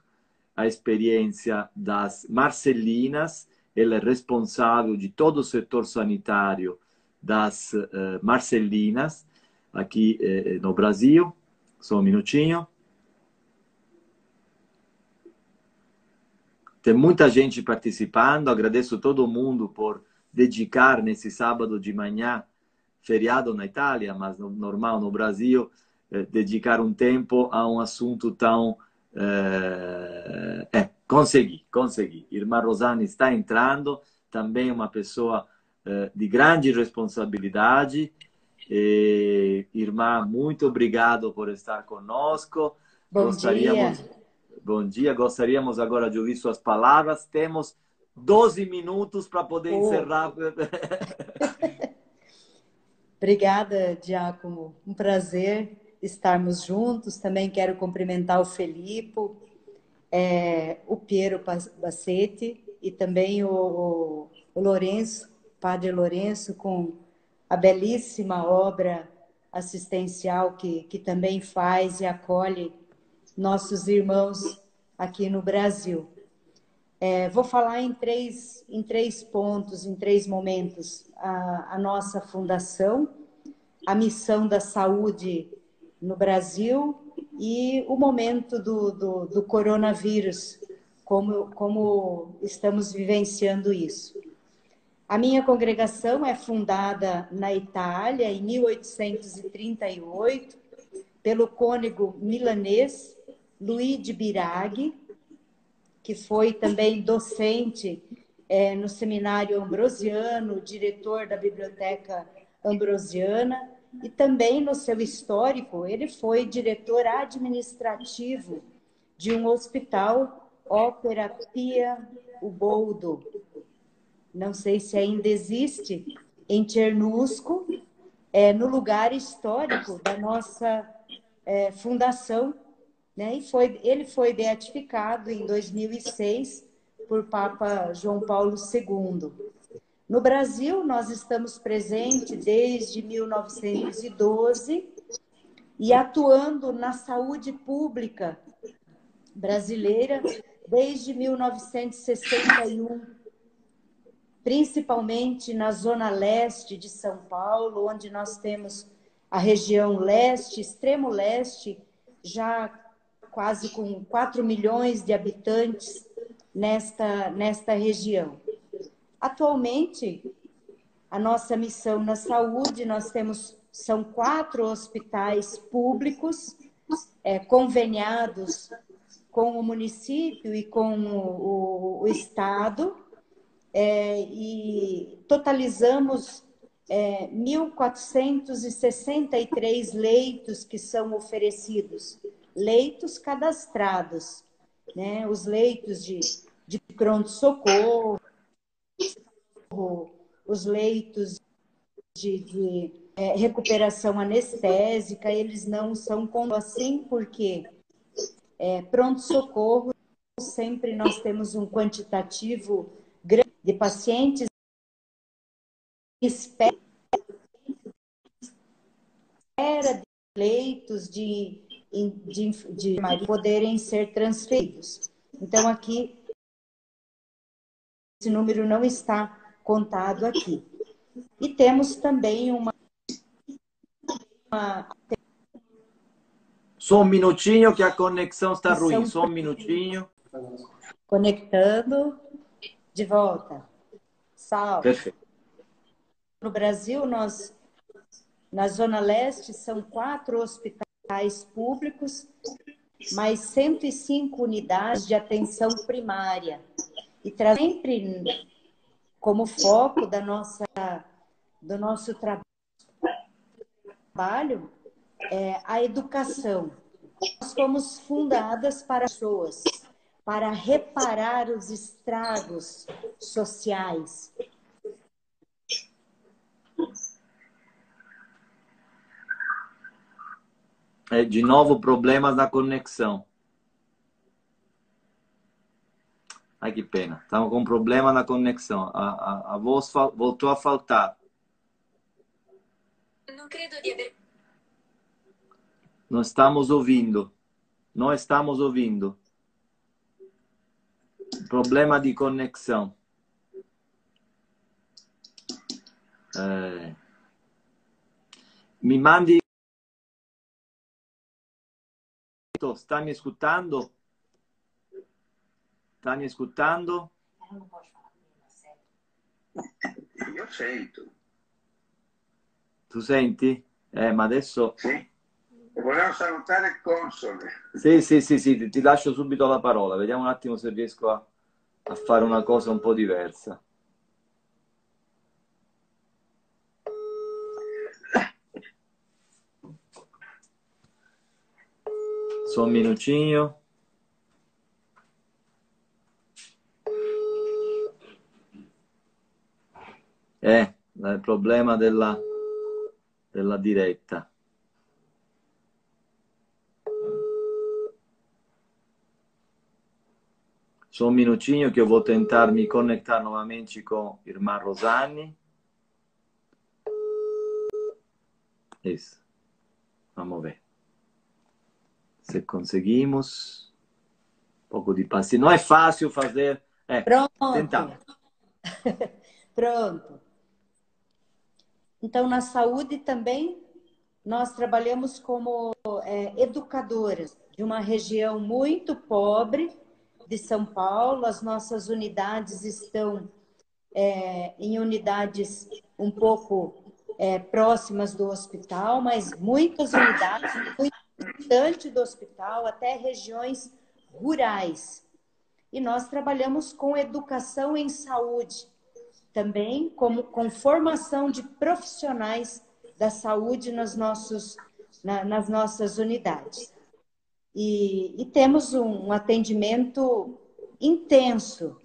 a experiência das Marcelinas. Ela é responsável de todo o setor sanitário das uh, Marcelinas aqui uh, no Brasil. Só um minutinho. Tem muita gente participando, agradeço todo mundo por dedicar nesse sábado de manhã, feriado na Itália, mas no, normal no Brasil, eh, dedicar um tempo a um assunto tão. Eh, é, consegui, consegui. Irmã Rosane está entrando, também uma pessoa eh, de grande responsabilidade. E, irmã, muito obrigado por estar conosco. Bom Gostaríamos... dia. Bom dia, gostaríamos agora de ouvir suas palavras. Temos 12 minutos para poder oh. encerrar. [LAUGHS] Obrigada, Diácono. Um prazer estarmos juntos. Também quero cumprimentar o Felipe, é, o Piero Bassetti e também o, o Lourenço, Padre Lourenço, com a belíssima obra assistencial que, que também faz e acolhe nossos irmãos aqui no Brasil. É, vou falar em três, em três pontos, em três momentos. A, a nossa fundação, a missão da saúde no Brasil e o momento do, do, do coronavírus, como, como estamos vivenciando isso. A minha congregação é fundada na Itália em 1838 pelo cônego milanês Luigi Biraghi, que foi também docente é, no Seminário Ambrosiano, diretor da Biblioteca Ambrosiana, e também no seu histórico, ele foi diretor administrativo de um hospital, Ópera Pia Uboldo. Não sei se ainda existe, em Chernusco, é, no lugar histórico da nossa é, fundação. Né? E foi, ele foi beatificado em 2006 por Papa João Paulo II. No Brasil, nós estamos presentes desde 1912 e atuando na saúde pública brasileira desde 1961, principalmente na zona leste de São Paulo, onde nós temos a região leste, extremo leste, já quase com 4 milhões de habitantes nesta, nesta região. Atualmente, a nossa missão na saúde, nós temos, são quatro hospitais públicos é, conveniados com o município e com o, o Estado, é, e totalizamos é, 1.463 leitos que são oferecidos, leitos cadastrados, né? os leitos de, de pronto-socorro, os leitos de, de é, recuperação anestésica, eles não são como assim, porque é, pronto-socorro, sempre nós temos um quantitativo grande de pacientes espera de leitos de, de, de, de poderem ser transferidos. Então, aqui, esse número não está contado aqui. E temos também uma. uma... Só um minutinho que a conexão está ruim. Só um minutinho. Conectando. De volta. Salve. Perfeito. No Brasil, nós, na Zona Leste, são quatro hospitais públicos, mais 105 unidades de atenção primária. E traz sempre como foco da nossa, do nosso trabalho é a educação. Nós fomos fundadas para pessoas, para reparar os estragos sociais. De novo, problemas na conexão. Ai, que pena. Estamos com problema na conexão. A, a, a voz voltou a faltar. Não de. Não estamos ouvindo. Não estamos ouvindo. Problema de conexão. É... Me mande. Está me escutando? Sta mi ascoltando? Io sento. Tu senti? Eh, ma adesso... Sì. Volevo salutare il console. Sì, sì, sì, sì, ti, ti lascio subito la parola. Vediamo un attimo se riesco a, a fare una cosa un po' diversa. Só um minutinho. Eh, il problema della, della diretta. Só um minutinho que eu vou tentar me conectar novamente com Irmã Rosane. Isso. Vamos ver. Se conseguimos. Um pouco de paciência. Não é fácil fazer. É, Pronto. tentar. [LAUGHS] Pronto. Então, na saúde também, nós trabalhamos como é, educadoras de uma região muito pobre de São Paulo. As nossas unidades estão é, em unidades um pouco é, próximas do hospital, mas muitas unidades muito distante do hospital, até regiões rurais. E nós trabalhamos com educação em saúde, também como com formação de profissionais da saúde nas, nossos, na, nas nossas unidades. E, e temos um, um atendimento intenso.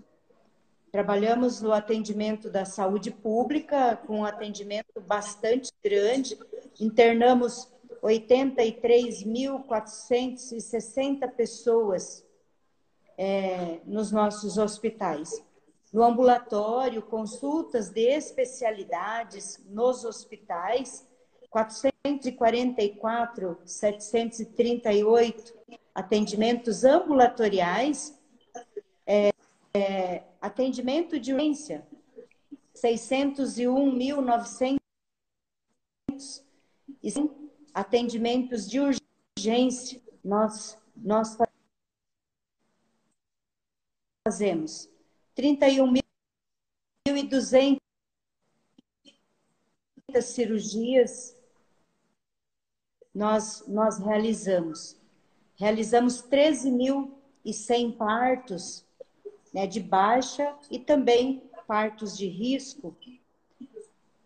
Trabalhamos no atendimento da saúde pública, com um atendimento bastante grande. Internamos 83.460 pessoas é, nos nossos hospitais. No ambulatório, consultas de especialidades nos hospitais, 444, 738 atendimentos ambulatoriais, é, é, atendimento de urgência, 601.900 e atendimentos de urgência, nós, nós fazemos 31.200 cirurgias nós, nós realizamos. Realizamos 13.100 partos né, de baixa e também partos de risco.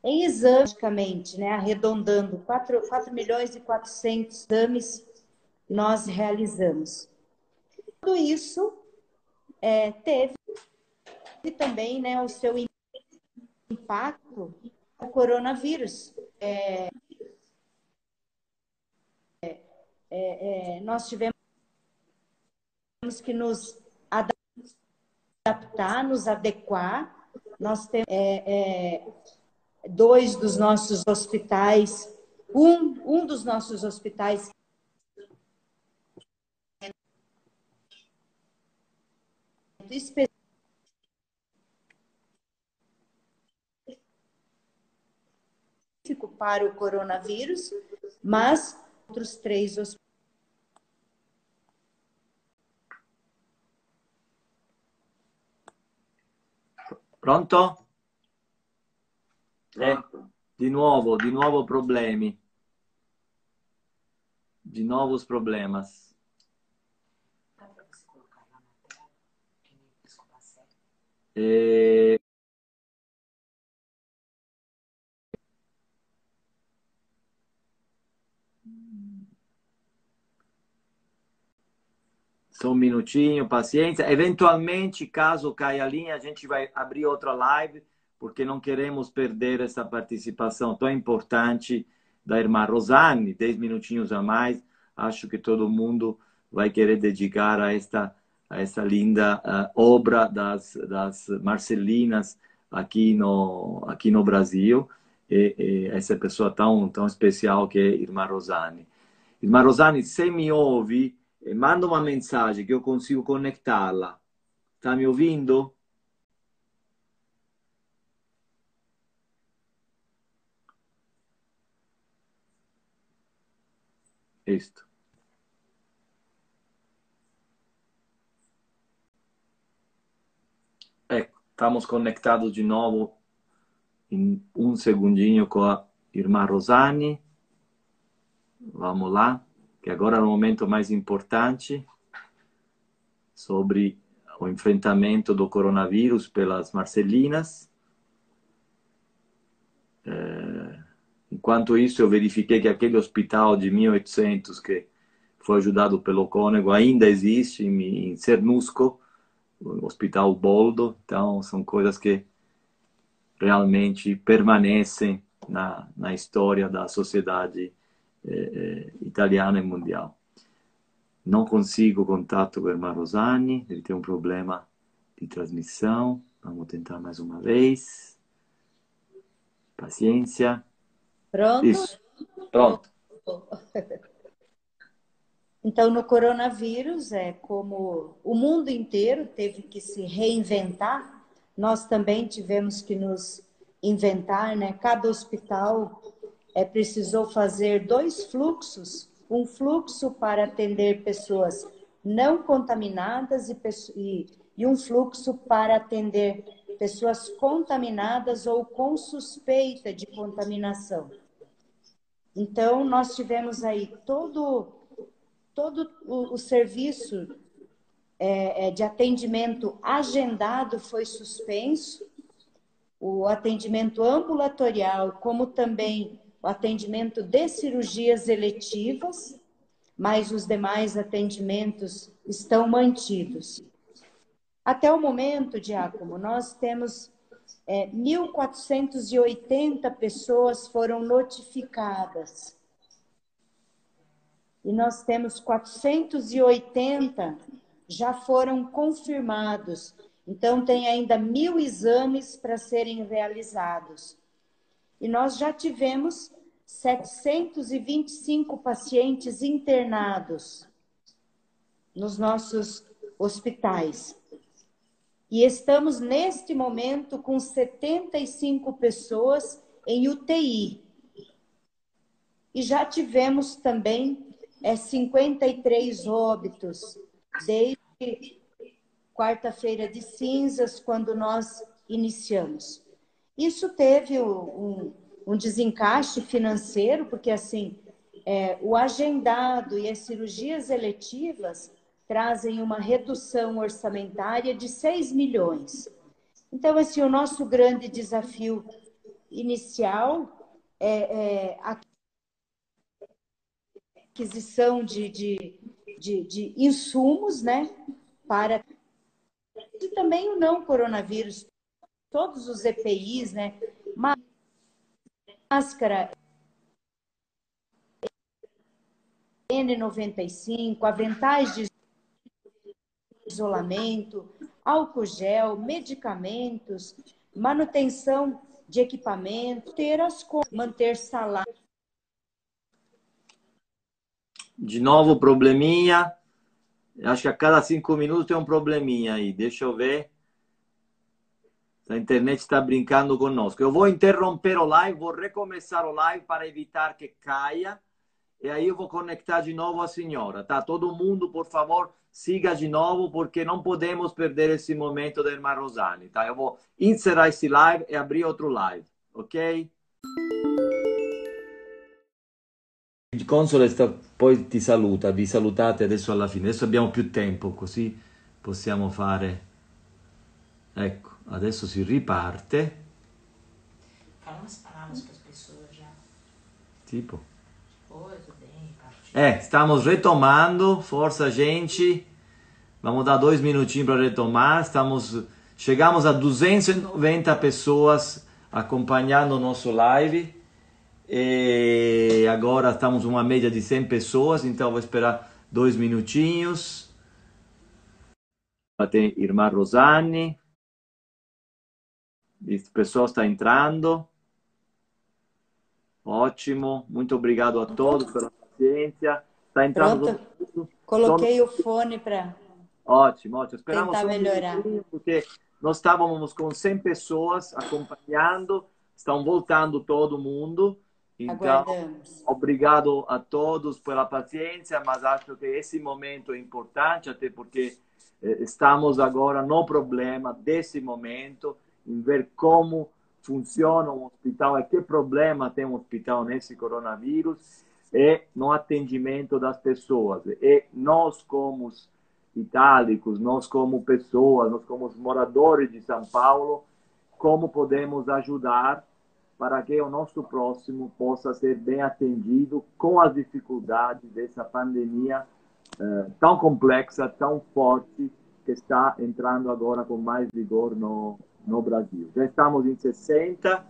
Em exame, né, arredondando 4, 4 milhões e 400 exames, nós realizamos. Tudo isso é, teve também né, o seu impacto no coronavírus. É, é, é, nós tivemos que nos adaptar, nos adequar. Nós temos é, é, dois dos nossos hospitais, um, um dos nossos hospitais específico para o coronavírus, mas outros três hospitais. Pronto? Eh, di nuovo, di nuovo problemi. Di nuovo problemas. E... Só um minutinho, paciência. Eventualmente, caso caia a linha, a gente vai abrir outra live, porque não queremos perder essa participação tão importante da irmã Rosane, 10 minutinhos a mais. Acho que todo mundo vai querer dedicar a esta, a esta linda uh, obra das, das Marcelinas aqui no, aqui no Brasil. E, e essa pessoa tão, tão especial que é irmã Rosane. Irmã Rosane, se me ouve, manda uma mensagem que eu consigo conectá-la. Está me ouvindo? Isto. Ecco, estamos conectados de novo em um segundinho com a irmã Rosane. Vamos lá. que agora é o momento mais importante sobre o enfrentamento do coronavírus pelas Marcelinas. Enquanto isso, eu verifiquei que aquele hospital de 1800 que foi ajudado pelo Cônego ainda existe em Cernusco, o Hospital Boldo. Então, são coisas que realmente permanecem na, na história da sociedade eh, eh, italiana e mundial. Não consigo contato com o irmão Rosani, ele tem um problema de transmissão. Vamos tentar mais uma vez. Paciência. Pronto? Isso. Pronto. [LAUGHS] Então, no coronavírus, é como o mundo inteiro teve que se reinventar, nós também tivemos que nos inventar, né? Cada hospital é, precisou fazer dois fluxos, um fluxo para atender pessoas não contaminadas e, e, e um fluxo para atender pessoas contaminadas ou com suspeita de contaminação. Então, nós tivemos aí todo todo o, o serviço é, é, de atendimento agendado foi suspenso, o atendimento ambulatorial, como também o atendimento de cirurgias eletivas, mas os demais atendimentos estão mantidos. Até o momento, Diácono, nós temos é, 1.480 pessoas foram notificadas e nós temos 480 já foram confirmados. Então, tem ainda mil exames para serem realizados. E nós já tivemos 725 pacientes internados nos nossos hospitais. E estamos, neste momento, com 75 pessoas em UTI. E já tivemos também é 53 óbitos desde quarta-feira de cinzas, quando nós iniciamos. Isso teve um, um desencaixe financeiro, porque assim, é, o agendado e as cirurgias eletivas trazem uma redução orçamentária de 6 milhões. Então, assim, o nosso grande desafio inicial é, é aquisição de, de, de, de insumos, né? Para. E também o não coronavírus, todos os EPIs, né? Máscara N95, aventais de isolamento, álcool gel, medicamentos, manutenção de equipamento, ter as coisas, manter salário De novo, probleminha. Acho que a cada cinco minutos tem um probleminha aí. Deixa eu ver. A internet está brincando conosco. Eu vou interromper o live, vou recomeçar o live para evitar que caia. E aí eu vou conectar de novo a senhora, tá? Todo mundo, por favor, siga de novo, porque não podemos perder esse momento da irmã Rosane, tá? Eu vou encerrar esse live e abrir outro live, ok? Il console sta, poi ti saluta, vi salutate adesso alla fine. Adesso abbiamo più tempo, così possiamo fare... Ecco, adesso si riparte. Fala umas palavras para as pessoas já. Tipo? Oi, tudo? É, estamos retomando, força gente. Vamos dar dois minutinhos para retomar. Estamos, chegamos a 290 pessoas acompanhando o nosso live. E agora estamos uma média de 100 pessoas, então vou esperar dois minutinhos. Tem irmã Rosane. O pessoal está entrando. Ótimo. Muito obrigado a todos pela paciência. Está entrando. Pronto. Coloquei o fone para. Ótimo, ótimo. Esperamos tentar melhorar. porque nós estávamos com 100 pessoas acompanhando. Estão voltando todo mundo. Então, Aguardamos. obrigado a todos pela paciência, mas acho que esse momento é importante, até porque eh, estamos agora no problema desse momento, em ver como funciona um hospital e que problema tem um hospital nesse coronavírus. É no atendimento das pessoas. E nós, como itálicos, nós, como pessoas, nós, como moradores de São Paulo, como podemos ajudar para que o nosso próximo possa ser bem atendido com as dificuldades dessa pandemia eh, tão complexa, tão forte, que está entrando agora com mais vigor no, no Brasil. Já estamos em 60,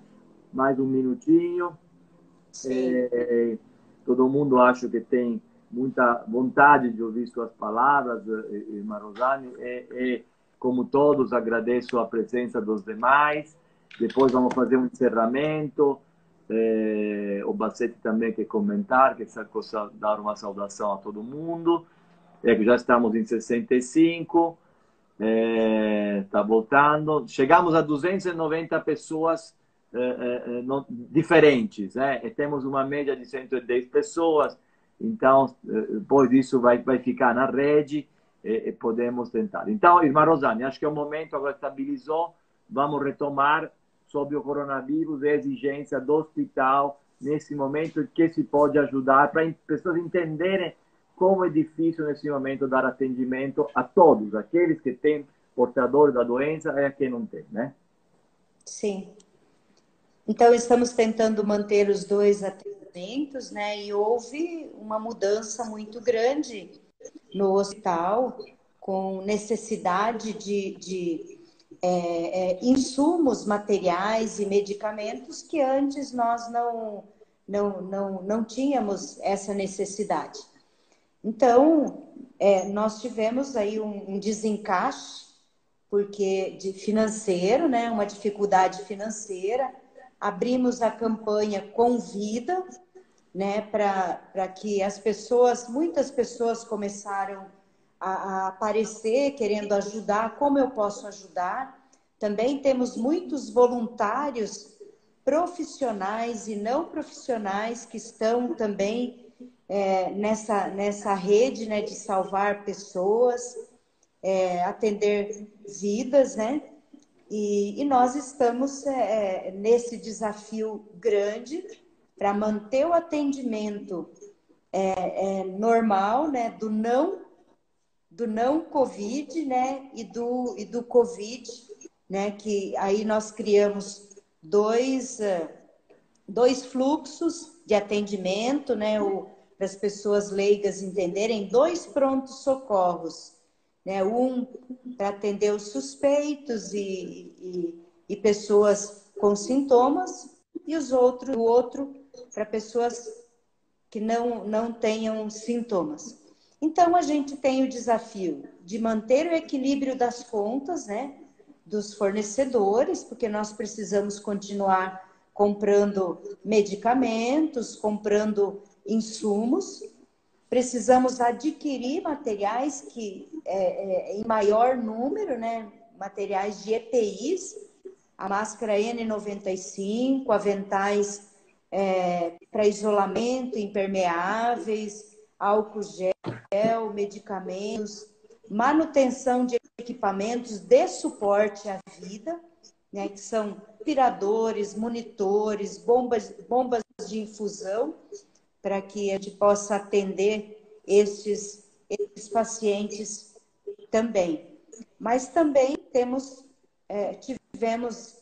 mais um minutinho. É, todo mundo acha que tem muita vontade de ouvir suas palavras, eh, irmã Rosane, e, e como todos agradeço a presença dos demais. Depois vamos fazer um encerramento. É, o Bassetti também quer comentar, quer dar uma saudação a todo mundo. É, já estamos em 65, está é, voltando. Chegamos a 290 pessoas é, é, não, diferentes, né? Temos uma média de 110 pessoas. Então, depois disso vai, vai ficar na rede e, e podemos tentar. Então, irmã Rosane, acho que é o momento, agora estabilizou, vamos retomar sobre o coronavírus e a exigência do hospital nesse momento que se pode ajudar para as pessoas entenderem como é difícil nesse momento dar atendimento a todos, aqueles que têm portadores da doença e a quem não tem, né? Sim. Então estamos tentando manter os dois atendimentos, né? E houve uma mudança muito grande no hospital, com necessidade de, de é, é, insumos materiais e medicamentos que antes nós não, não, não, não tínhamos essa necessidade. Então, é, nós tivemos aí um, um, desencaixe, porque de financeiro, né, uma dificuldade financeira, abrimos a campanha Convida, né, para que as pessoas, muitas pessoas começaram a, a aparecer querendo ajudar, como eu posso ajudar. Também temos muitos voluntários profissionais e não profissionais que estão também é, nessa, nessa rede né, de salvar pessoas, é, atender vidas, né? E, e nós estamos é, é nesse desafio grande para manter o atendimento é, é, normal, né, do não do não covid, né, e do e do covid, né, que aí nós criamos dois uh, dois fluxos de atendimento, né, para as pessoas leigas entenderem, dois prontos socorros, né, um para atender os suspeitos e, e, e pessoas com sintomas e os outros o outro para pessoas que não, não tenham sintomas. Então, a gente tem o desafio de manter o equilíbrio das contas, né, dos fornecedores, porque nós precisamos continuar comprando medicamentos, comprando insumos, precisamos adquirir materiais que é, é, em maior número, né, materiais de EPIs, a máscara N95, aventais é, para isolamento, impermeáveis, álcool gel, medicamentos, manutenção de equipamentos de suporte à vida, né, que são aspiradores, monitores, bombas, bombas de infusão, para que a gente possa atender esses, esses pacientes também. Mas também temos, é, tivemos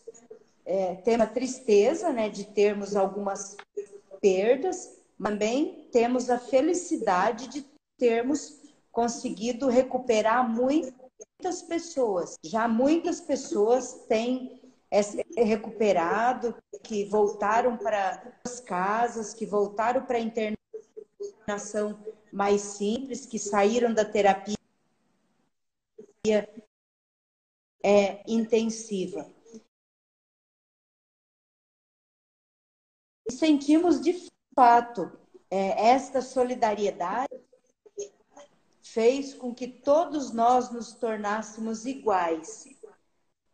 é, tem uma tristeza né, de termos algumas perdas, também temos a felicidade de termos conseguido recuperar muitas pessoas. Já muitas pessoas têm recuperado, que voltaram para as casas, que voltaram para a internação mais simples, que saíram da terapia é, intensiva. sentimos de fato é, esta solidariedade fez com que todos nós nos tornássemos iguais.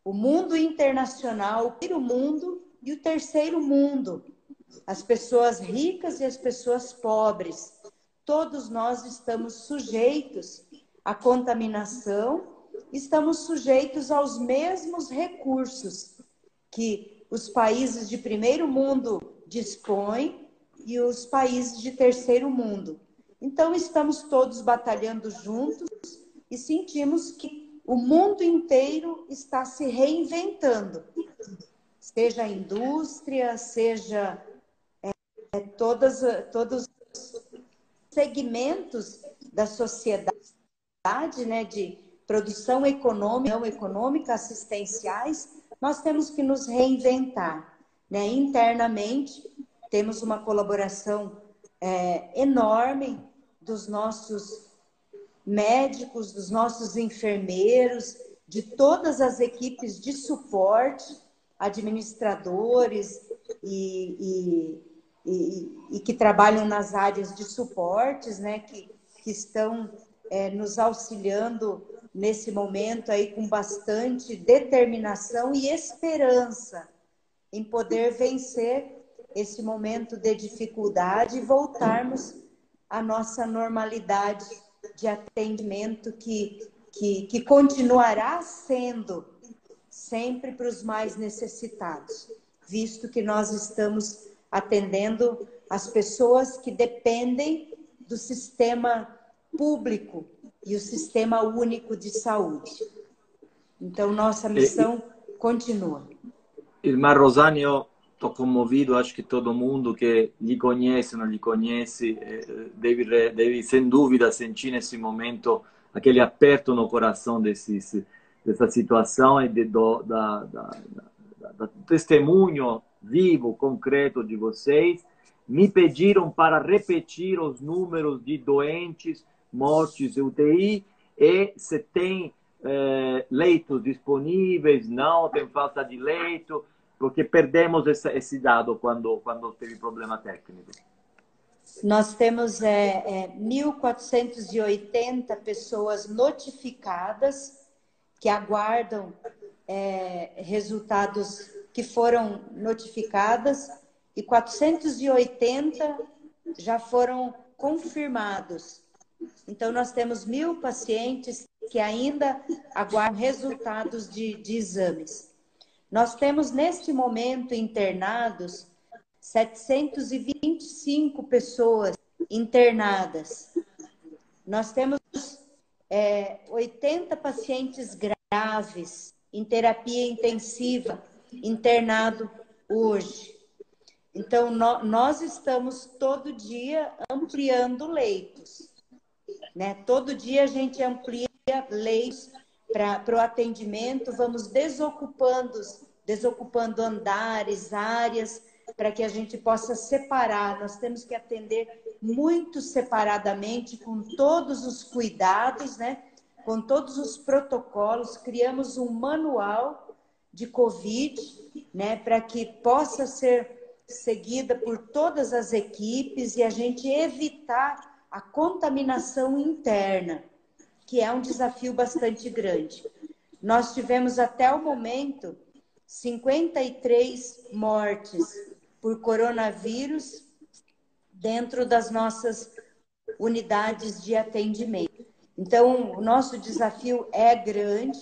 O mundo internacional, o primeiro mundo e o terceiro mundo, as pessoas ricas e as pessoas pobres, todos nós estamos sujeitos à contaminação, estamos sujeitos aos mesmos recursos que os países de primeiro mundo dispõe e os países de terceiro mundo. Então, estamos todos batalhando juntos e sentimos que o mundo inteiro está se reinventando, seja a indústria, seja é, todas, todos os segmentos da sociedade, né, de produção econômica, não econômica, assistenciais, nós temos que nos reinventar. Né? Internamente, temos uma colaboração é, enorme dos nossos médicos, dos nossos enfermeiros, de todas as equipes de suporte, administradores e, e, e, e que trabalham nas áreas de suportes, né, que, que estão é, nos auxiliando nesse momento aí com bastante determinação e esperança em poder vencer esse momento de dificuldade e voltarmos à nossa normalidade de atendimento que, que, que continuará sendo sempre para os mais necessitados, visto que nós estamos atendendo as pessoas que dependem do sistema público e o sistema único de saúde. Então, nossa missão e, continua. Irmã Rosane, eu estou comovido, acho que todo mundo que lhe conhece ou não lhe conhece eh, deve, deve, sem dúvida, sentir nesse momento aquele aperto no coração desses, dessa situação e de, do, da, da, da, do testemunho vivo, concreto de vocês. Me pediram para repetir os números de doentes, mortes UTI e se tem eh, leitos disponíveis, não tem falta de leito, porque perdemos esse, dado quando, quando teve problema técnico. Nós temos é, é, 1.480 pessoas notificadas que aguardam é, resultados que foram notificadas e 480 já foram confirmados. Então, nós temos mil pacientes que ainda aguardam resultados de, de exames. Nós temos, neste momento, internados 725 pessoas internadas. Nós temos é, 80 pacientes graves em terapia intensiva internado hoje. Então, no, nós estamos todo dia ampliando leitos. Né? Todo dia a gente amplia leitos para o atendimento, vamos desocupando, desocupando andares, áreas, para que a gente possa separar. Nós temos que atender muito separadamente, com todos os cuidados, né? com todos os protocolos. Criamos um manual de Covid, né, para que possa ser seguida por todas as equipes e a gente evitar a contaminação interna, que é um desafio bastante grande. Nós tivemos até o momento 53 mortes por coronavírus dentro das nossas unidades de atendimento. Então, o nosso desafio é grande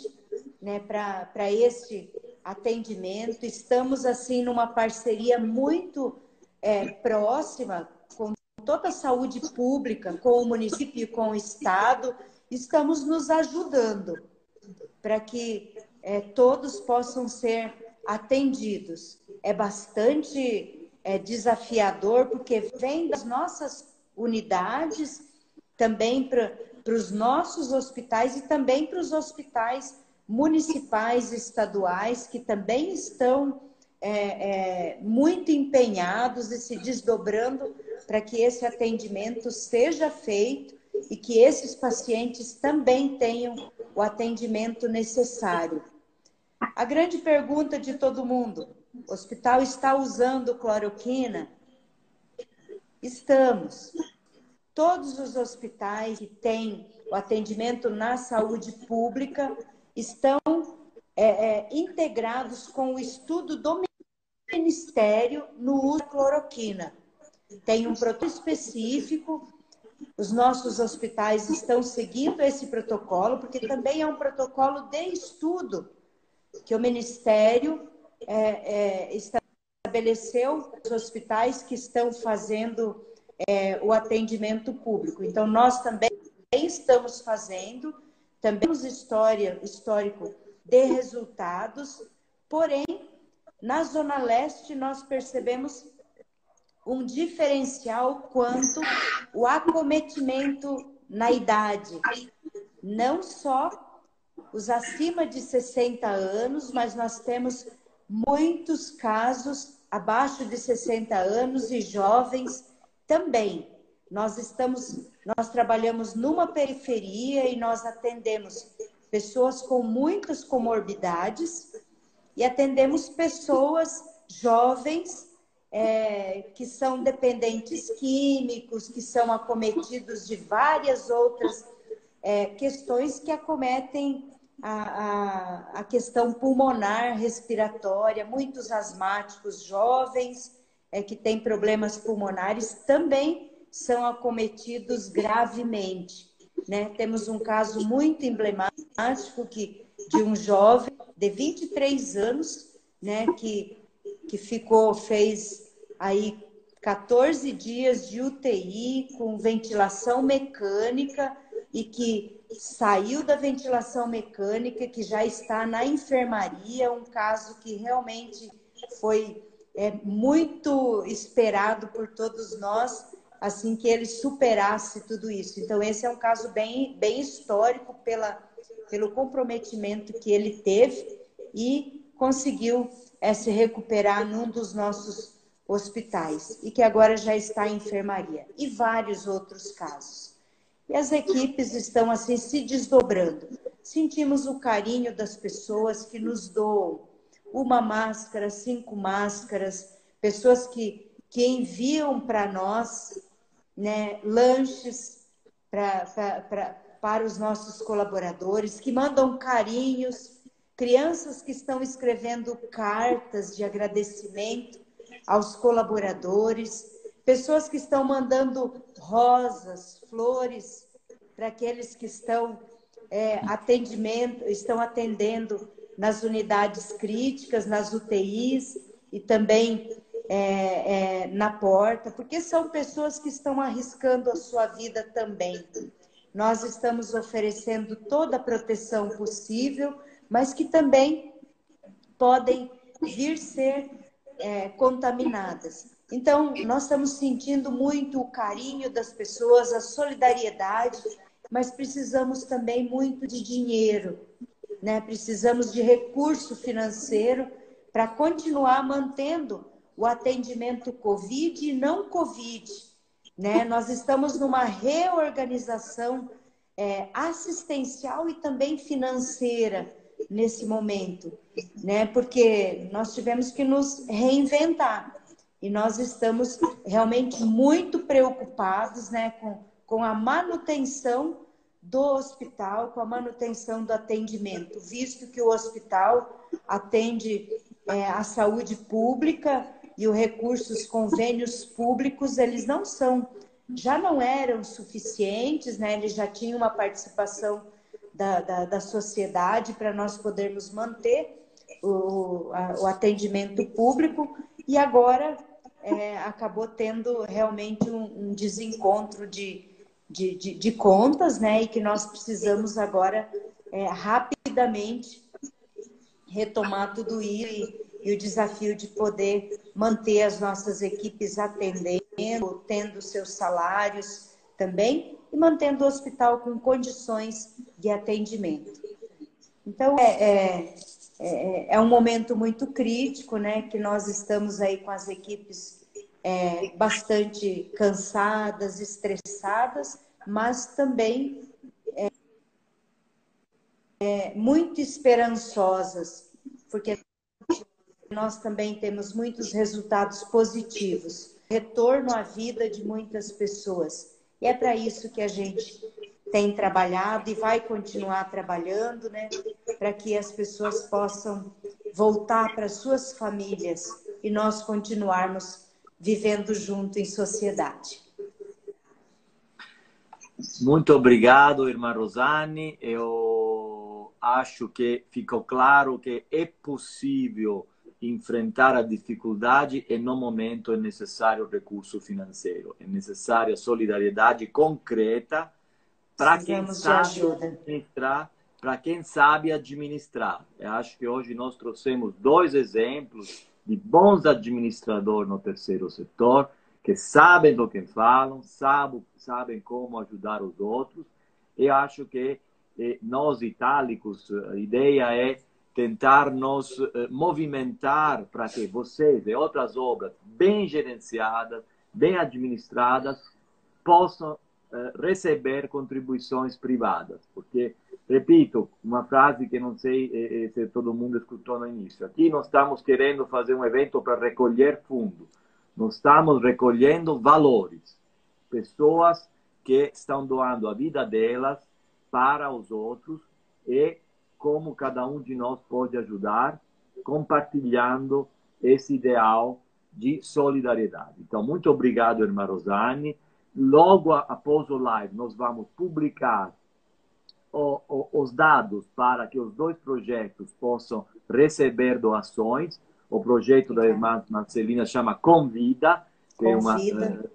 né, para este atendimento. Estamos, assim, numa parceria muito é, próxima com toda a saúde pública, com o município e com o Estado. Estamos nos ajudando para que é, todos possam ser atendidos. É bastante é, desafiador, porque vem das nossas unidades, também para os nossos hospitais e também para os hospitais municipais e estaduais que também estão é, é, muito empenhados e se desdobrando para que esse atendimento seja feito e que esses pacientes também tenham o atendimento necessário. A grande pergunta de todo mundo: o hospital está usando cloroquina? Estamos. Todos os hospitais que têm o atendimento na saúde pública estão é, é, integrados com o estudo do Ministério no uso da cloroquina. Tem um protocolo específico, os nossos hospitais estão seguindo esse protocolo, porque também é um protocolo de estudo que o Ministério é, é estabeleceu os hospitais que estão fazendo é, o atendimento público. Então, nós também estamos fazendo, também temos história, histórico de resultados, porém, na Zona Leste, nós percebemos um diferencial quanto o acometimento na idade. Não só os acima de 60 anos, mas nós temos muitos casos abaixo de 60 anos e jovens também. Nós estamos, nós trabalhamos numa periferia e nós atendemos pessoas com muitas comorbidades e atendemos pessoas jovens é, que são dependentes químicos, que são acometidos de várias outras é, questões que acometem a, a, a questão pulmonar, respiratória, muitos asmáticos jovens é, que têm problemas pulmonares também são acometidos gravemente. Né? Temos um caso muito emblemático que, de um jovem de 23 anos, né, que, que ficou, fez aí 14 dias de UTI com ventilação mecânica e que saiu da ventilação mecânica, que já está na enfermaria, um caso que realmente foi é, muito esperado por todos nós, assim que ele superasse tudo isso. Então, esse é um caso bem, bem histórico pela, pelo comprometimento que ele teve e conseguiu é, se recuperar num dos nossos hospitais e que agora já está em enfermaria. E vários outros casos. E as equipes estão assim se desdobrando. Sentimos o carinho das pessoas que nos doam uma máscara, cinco máscaras, pessoas que, que enviam para nós né, lanches pra, pra, pra, para os nossos colaboradores, que mandam carinhos, crianças que estão escrevendo cartas de agradecimento aos colaboradores, pessoas que estão mandando rosas, flores para aqueles que estão é, atendimento, estão atendendo nas unidades críticas, nas UTIs e também é, é, na porta, porque são pessoas que estão arriscando a sua vida também. Nós estamos oferecendo toda a proteção possível, mas que também podem vir ser é, contaminadas. Então, nós estamos sentindo muito o carinho das pessoas, a solidariedade, mas precisamos também muito de dinheiro, né? Precisamos de recurso financeiro para continuar mantendo o atendimento COVID e não COVID, né? Nós estamos numa reorganização é, assistencial e também financeira nesse momento, né? Porque nós tivemos que nos reinventar. E nós estamos realmente muito preocupados né, com, com a manutenção do hospital, com a manutenção do atendimento, visto que o hospital atende é, a saúde pública e os recursos, convênios públicos, eles não são, já não eram suficientes, né? eles já tinham uma participação da, da, da sociedade para nós podermos manter o, a, o atendimento público e agora é, acabou tendo realmente um, um desencontro de, de, de, de, contas, né? E que nós precisamos agora é, rapidamente retomar tudo isso e, e, o desafio de poder manter as nossas equipes atendendo, tendo seus salários também e mantendo o hospital com condições de atendimento. Então, é, é é, é um momento muito crítico, né? Que nós estamos aí com as equipes é, bastante cansadas, estressadas, mas também é, é, muito esperançosas, porque nós também temos muitos resultados positivos, retorno à vida de muitas pessoas. E é para isso que a gente tem trabalhado e vai continuar trabalhando, né, para que as pessoas possam voltar para suas famílias e nós continuarmos vivendo junto em sociedade. Muito obrigado, irmã Rosane. Eu acho que ficou claro que é possível enfrentar a dificuldade e no momento é necessário recurso financeiro, é necessária solidariedade concreta para quem sabe administrar, para quem sabe administrar. Eu acho que hoje nós trouxemos dois exemplos de bons administradores no terceiro setor que sabem do que falam, sabem, sabem como ajudar os outros. E acho que eh, nós itálicos, a ideia é tentar nos eh, movimentar para que vocês e outras obras bem gerenciadas, bem administradas, possam eh, receber contribuições privadas. Porque, repito, uma frase que não sei eh, se todo mundo escutou no início. Aqui nós estamos querendo fazer um evento para recolher fundo. Nós estamos recolhendo valores. Pessoas que estão doando a vida delas para os outros e como cada um de nós pode ajudar, compartilhando esse ideal de solidariedade. Então, muito obrigado, irmã Rosane. Logo após o live, nós vamos publicar o, o, os dados para que os dois projetos possam receber doações. O projeto da irmã Marcelina chama Convida, que é uma, eh,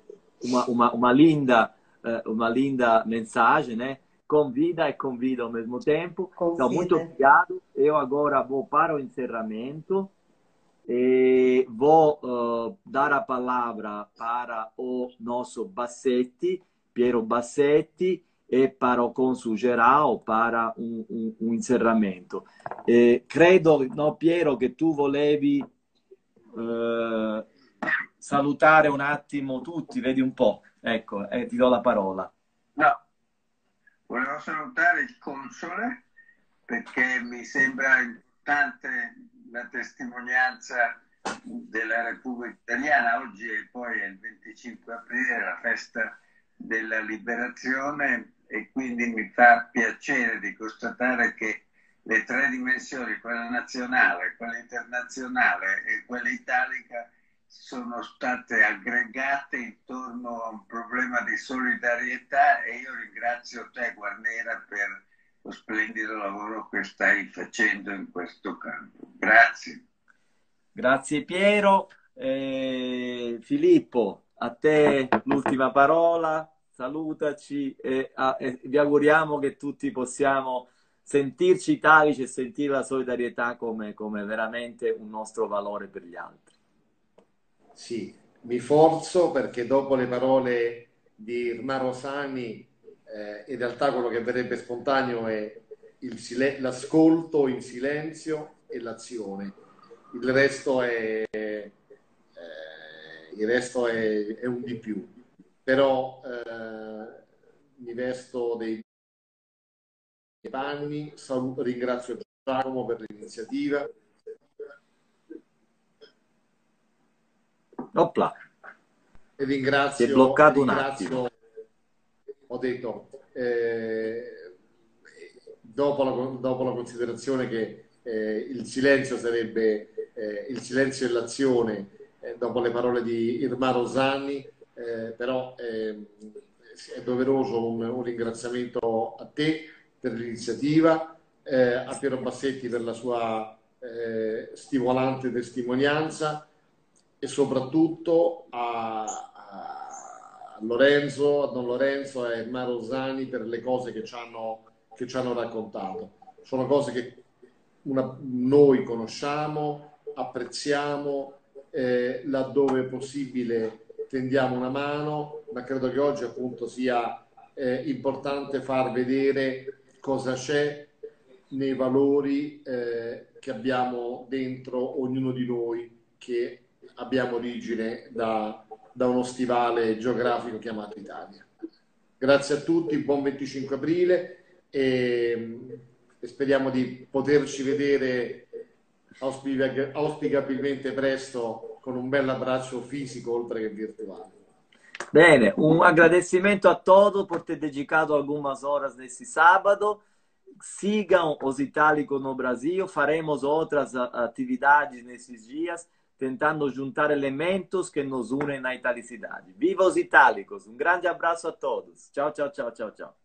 uma, uma, uma linda eh, uma linda mensagem, né? Convida e convida ao mesmo tempo. Convida. Então, muito obrigado. Eu agora vou para o encerramento e vou uh, dar a palavra para o nosso Bassetti, Piero Bassetti, e para o cônsul geral para un, un, un encerramento. Eh, credo, no, Piero, che tu volevi eh, salutare un attimo tutti, vedi un po'. Ecco, eh, ti do la parola. No, Volevo salutare il console perché mi sembra importante la testimonianza della Repubblica Italiana. Oggi e poi è il 25 aprile, la festa della liberazione e quindi mi fa piacere di constatare che le tre dimensioni, quella nazionale, quella internazionale e quella italica, sono state aggregate intorno a un problema di solidarietà e io ringrazio te Guarnera per lo splendido lavoro che stai facendo in questo campo. Grazie. Grazie Piero. Eh, Filippo, a te l'ultima parola, salutaci e, a, e vi auguriamo che tutti possiamo sentirci italici e sentire la solidarietà come, come veramente un nostro valore per gli altri. Sì, mi forzo perché dopo le parole di Irma Rosani, eh, in realtà quello che verrebbe spontaneo è sil- l'ascolto in silenzio e l'azione. Il resto è, eh, il resto è, è, un di più. Però eh, mi vesto dei panni, saluto, ringrazio Giacomo per l'iniziativa Opla. E ringrazio, si è bloccato un attimo. Ho detto, eh, dopo, la, dopo, la, considerazione che eh, il silenzio sarebbe eh, il silenzio e l'azione, eh, dopo le parole di Irma Rosanni, eh, però ehm, è doveroso un, un, ringraziamento a te per l'iniziativa, eh, a Piero Bassetti per la sua stimolante testimonianza e soprattutto a, a Lorenzo, a Don Lorenzo e a Marosani per le cose che ci hanno, che ci hanno raccontato. Sono cose che una, noi conosciamo, apprezziamo, eh, laddove possibile tendiamo una mano, ma credo che oggi appunto sia eh, importante far vedere cosa c'è nei valori eh, che abbiamo dentro ognuno di noi che abbiamo origine da, da uno stivale geografico chiamato Italia. Grazie a tutti, buon 25 aprile e, e speriamo di poterci vedere auspicabilmente presto con un bel abbraccio fisico oltre che virtuale. Bene, un agradecimento a todos por ter dedicado algumas horas nesse sábado. Sigam os Itálicos no Brasil, faremos outras atividades nesses dias. Tentando juntar elementos que nos unem na italicidade. Viva os itálicos! Um grande abraço a todos. Tchau, tchau, tchau, tchau, tchau.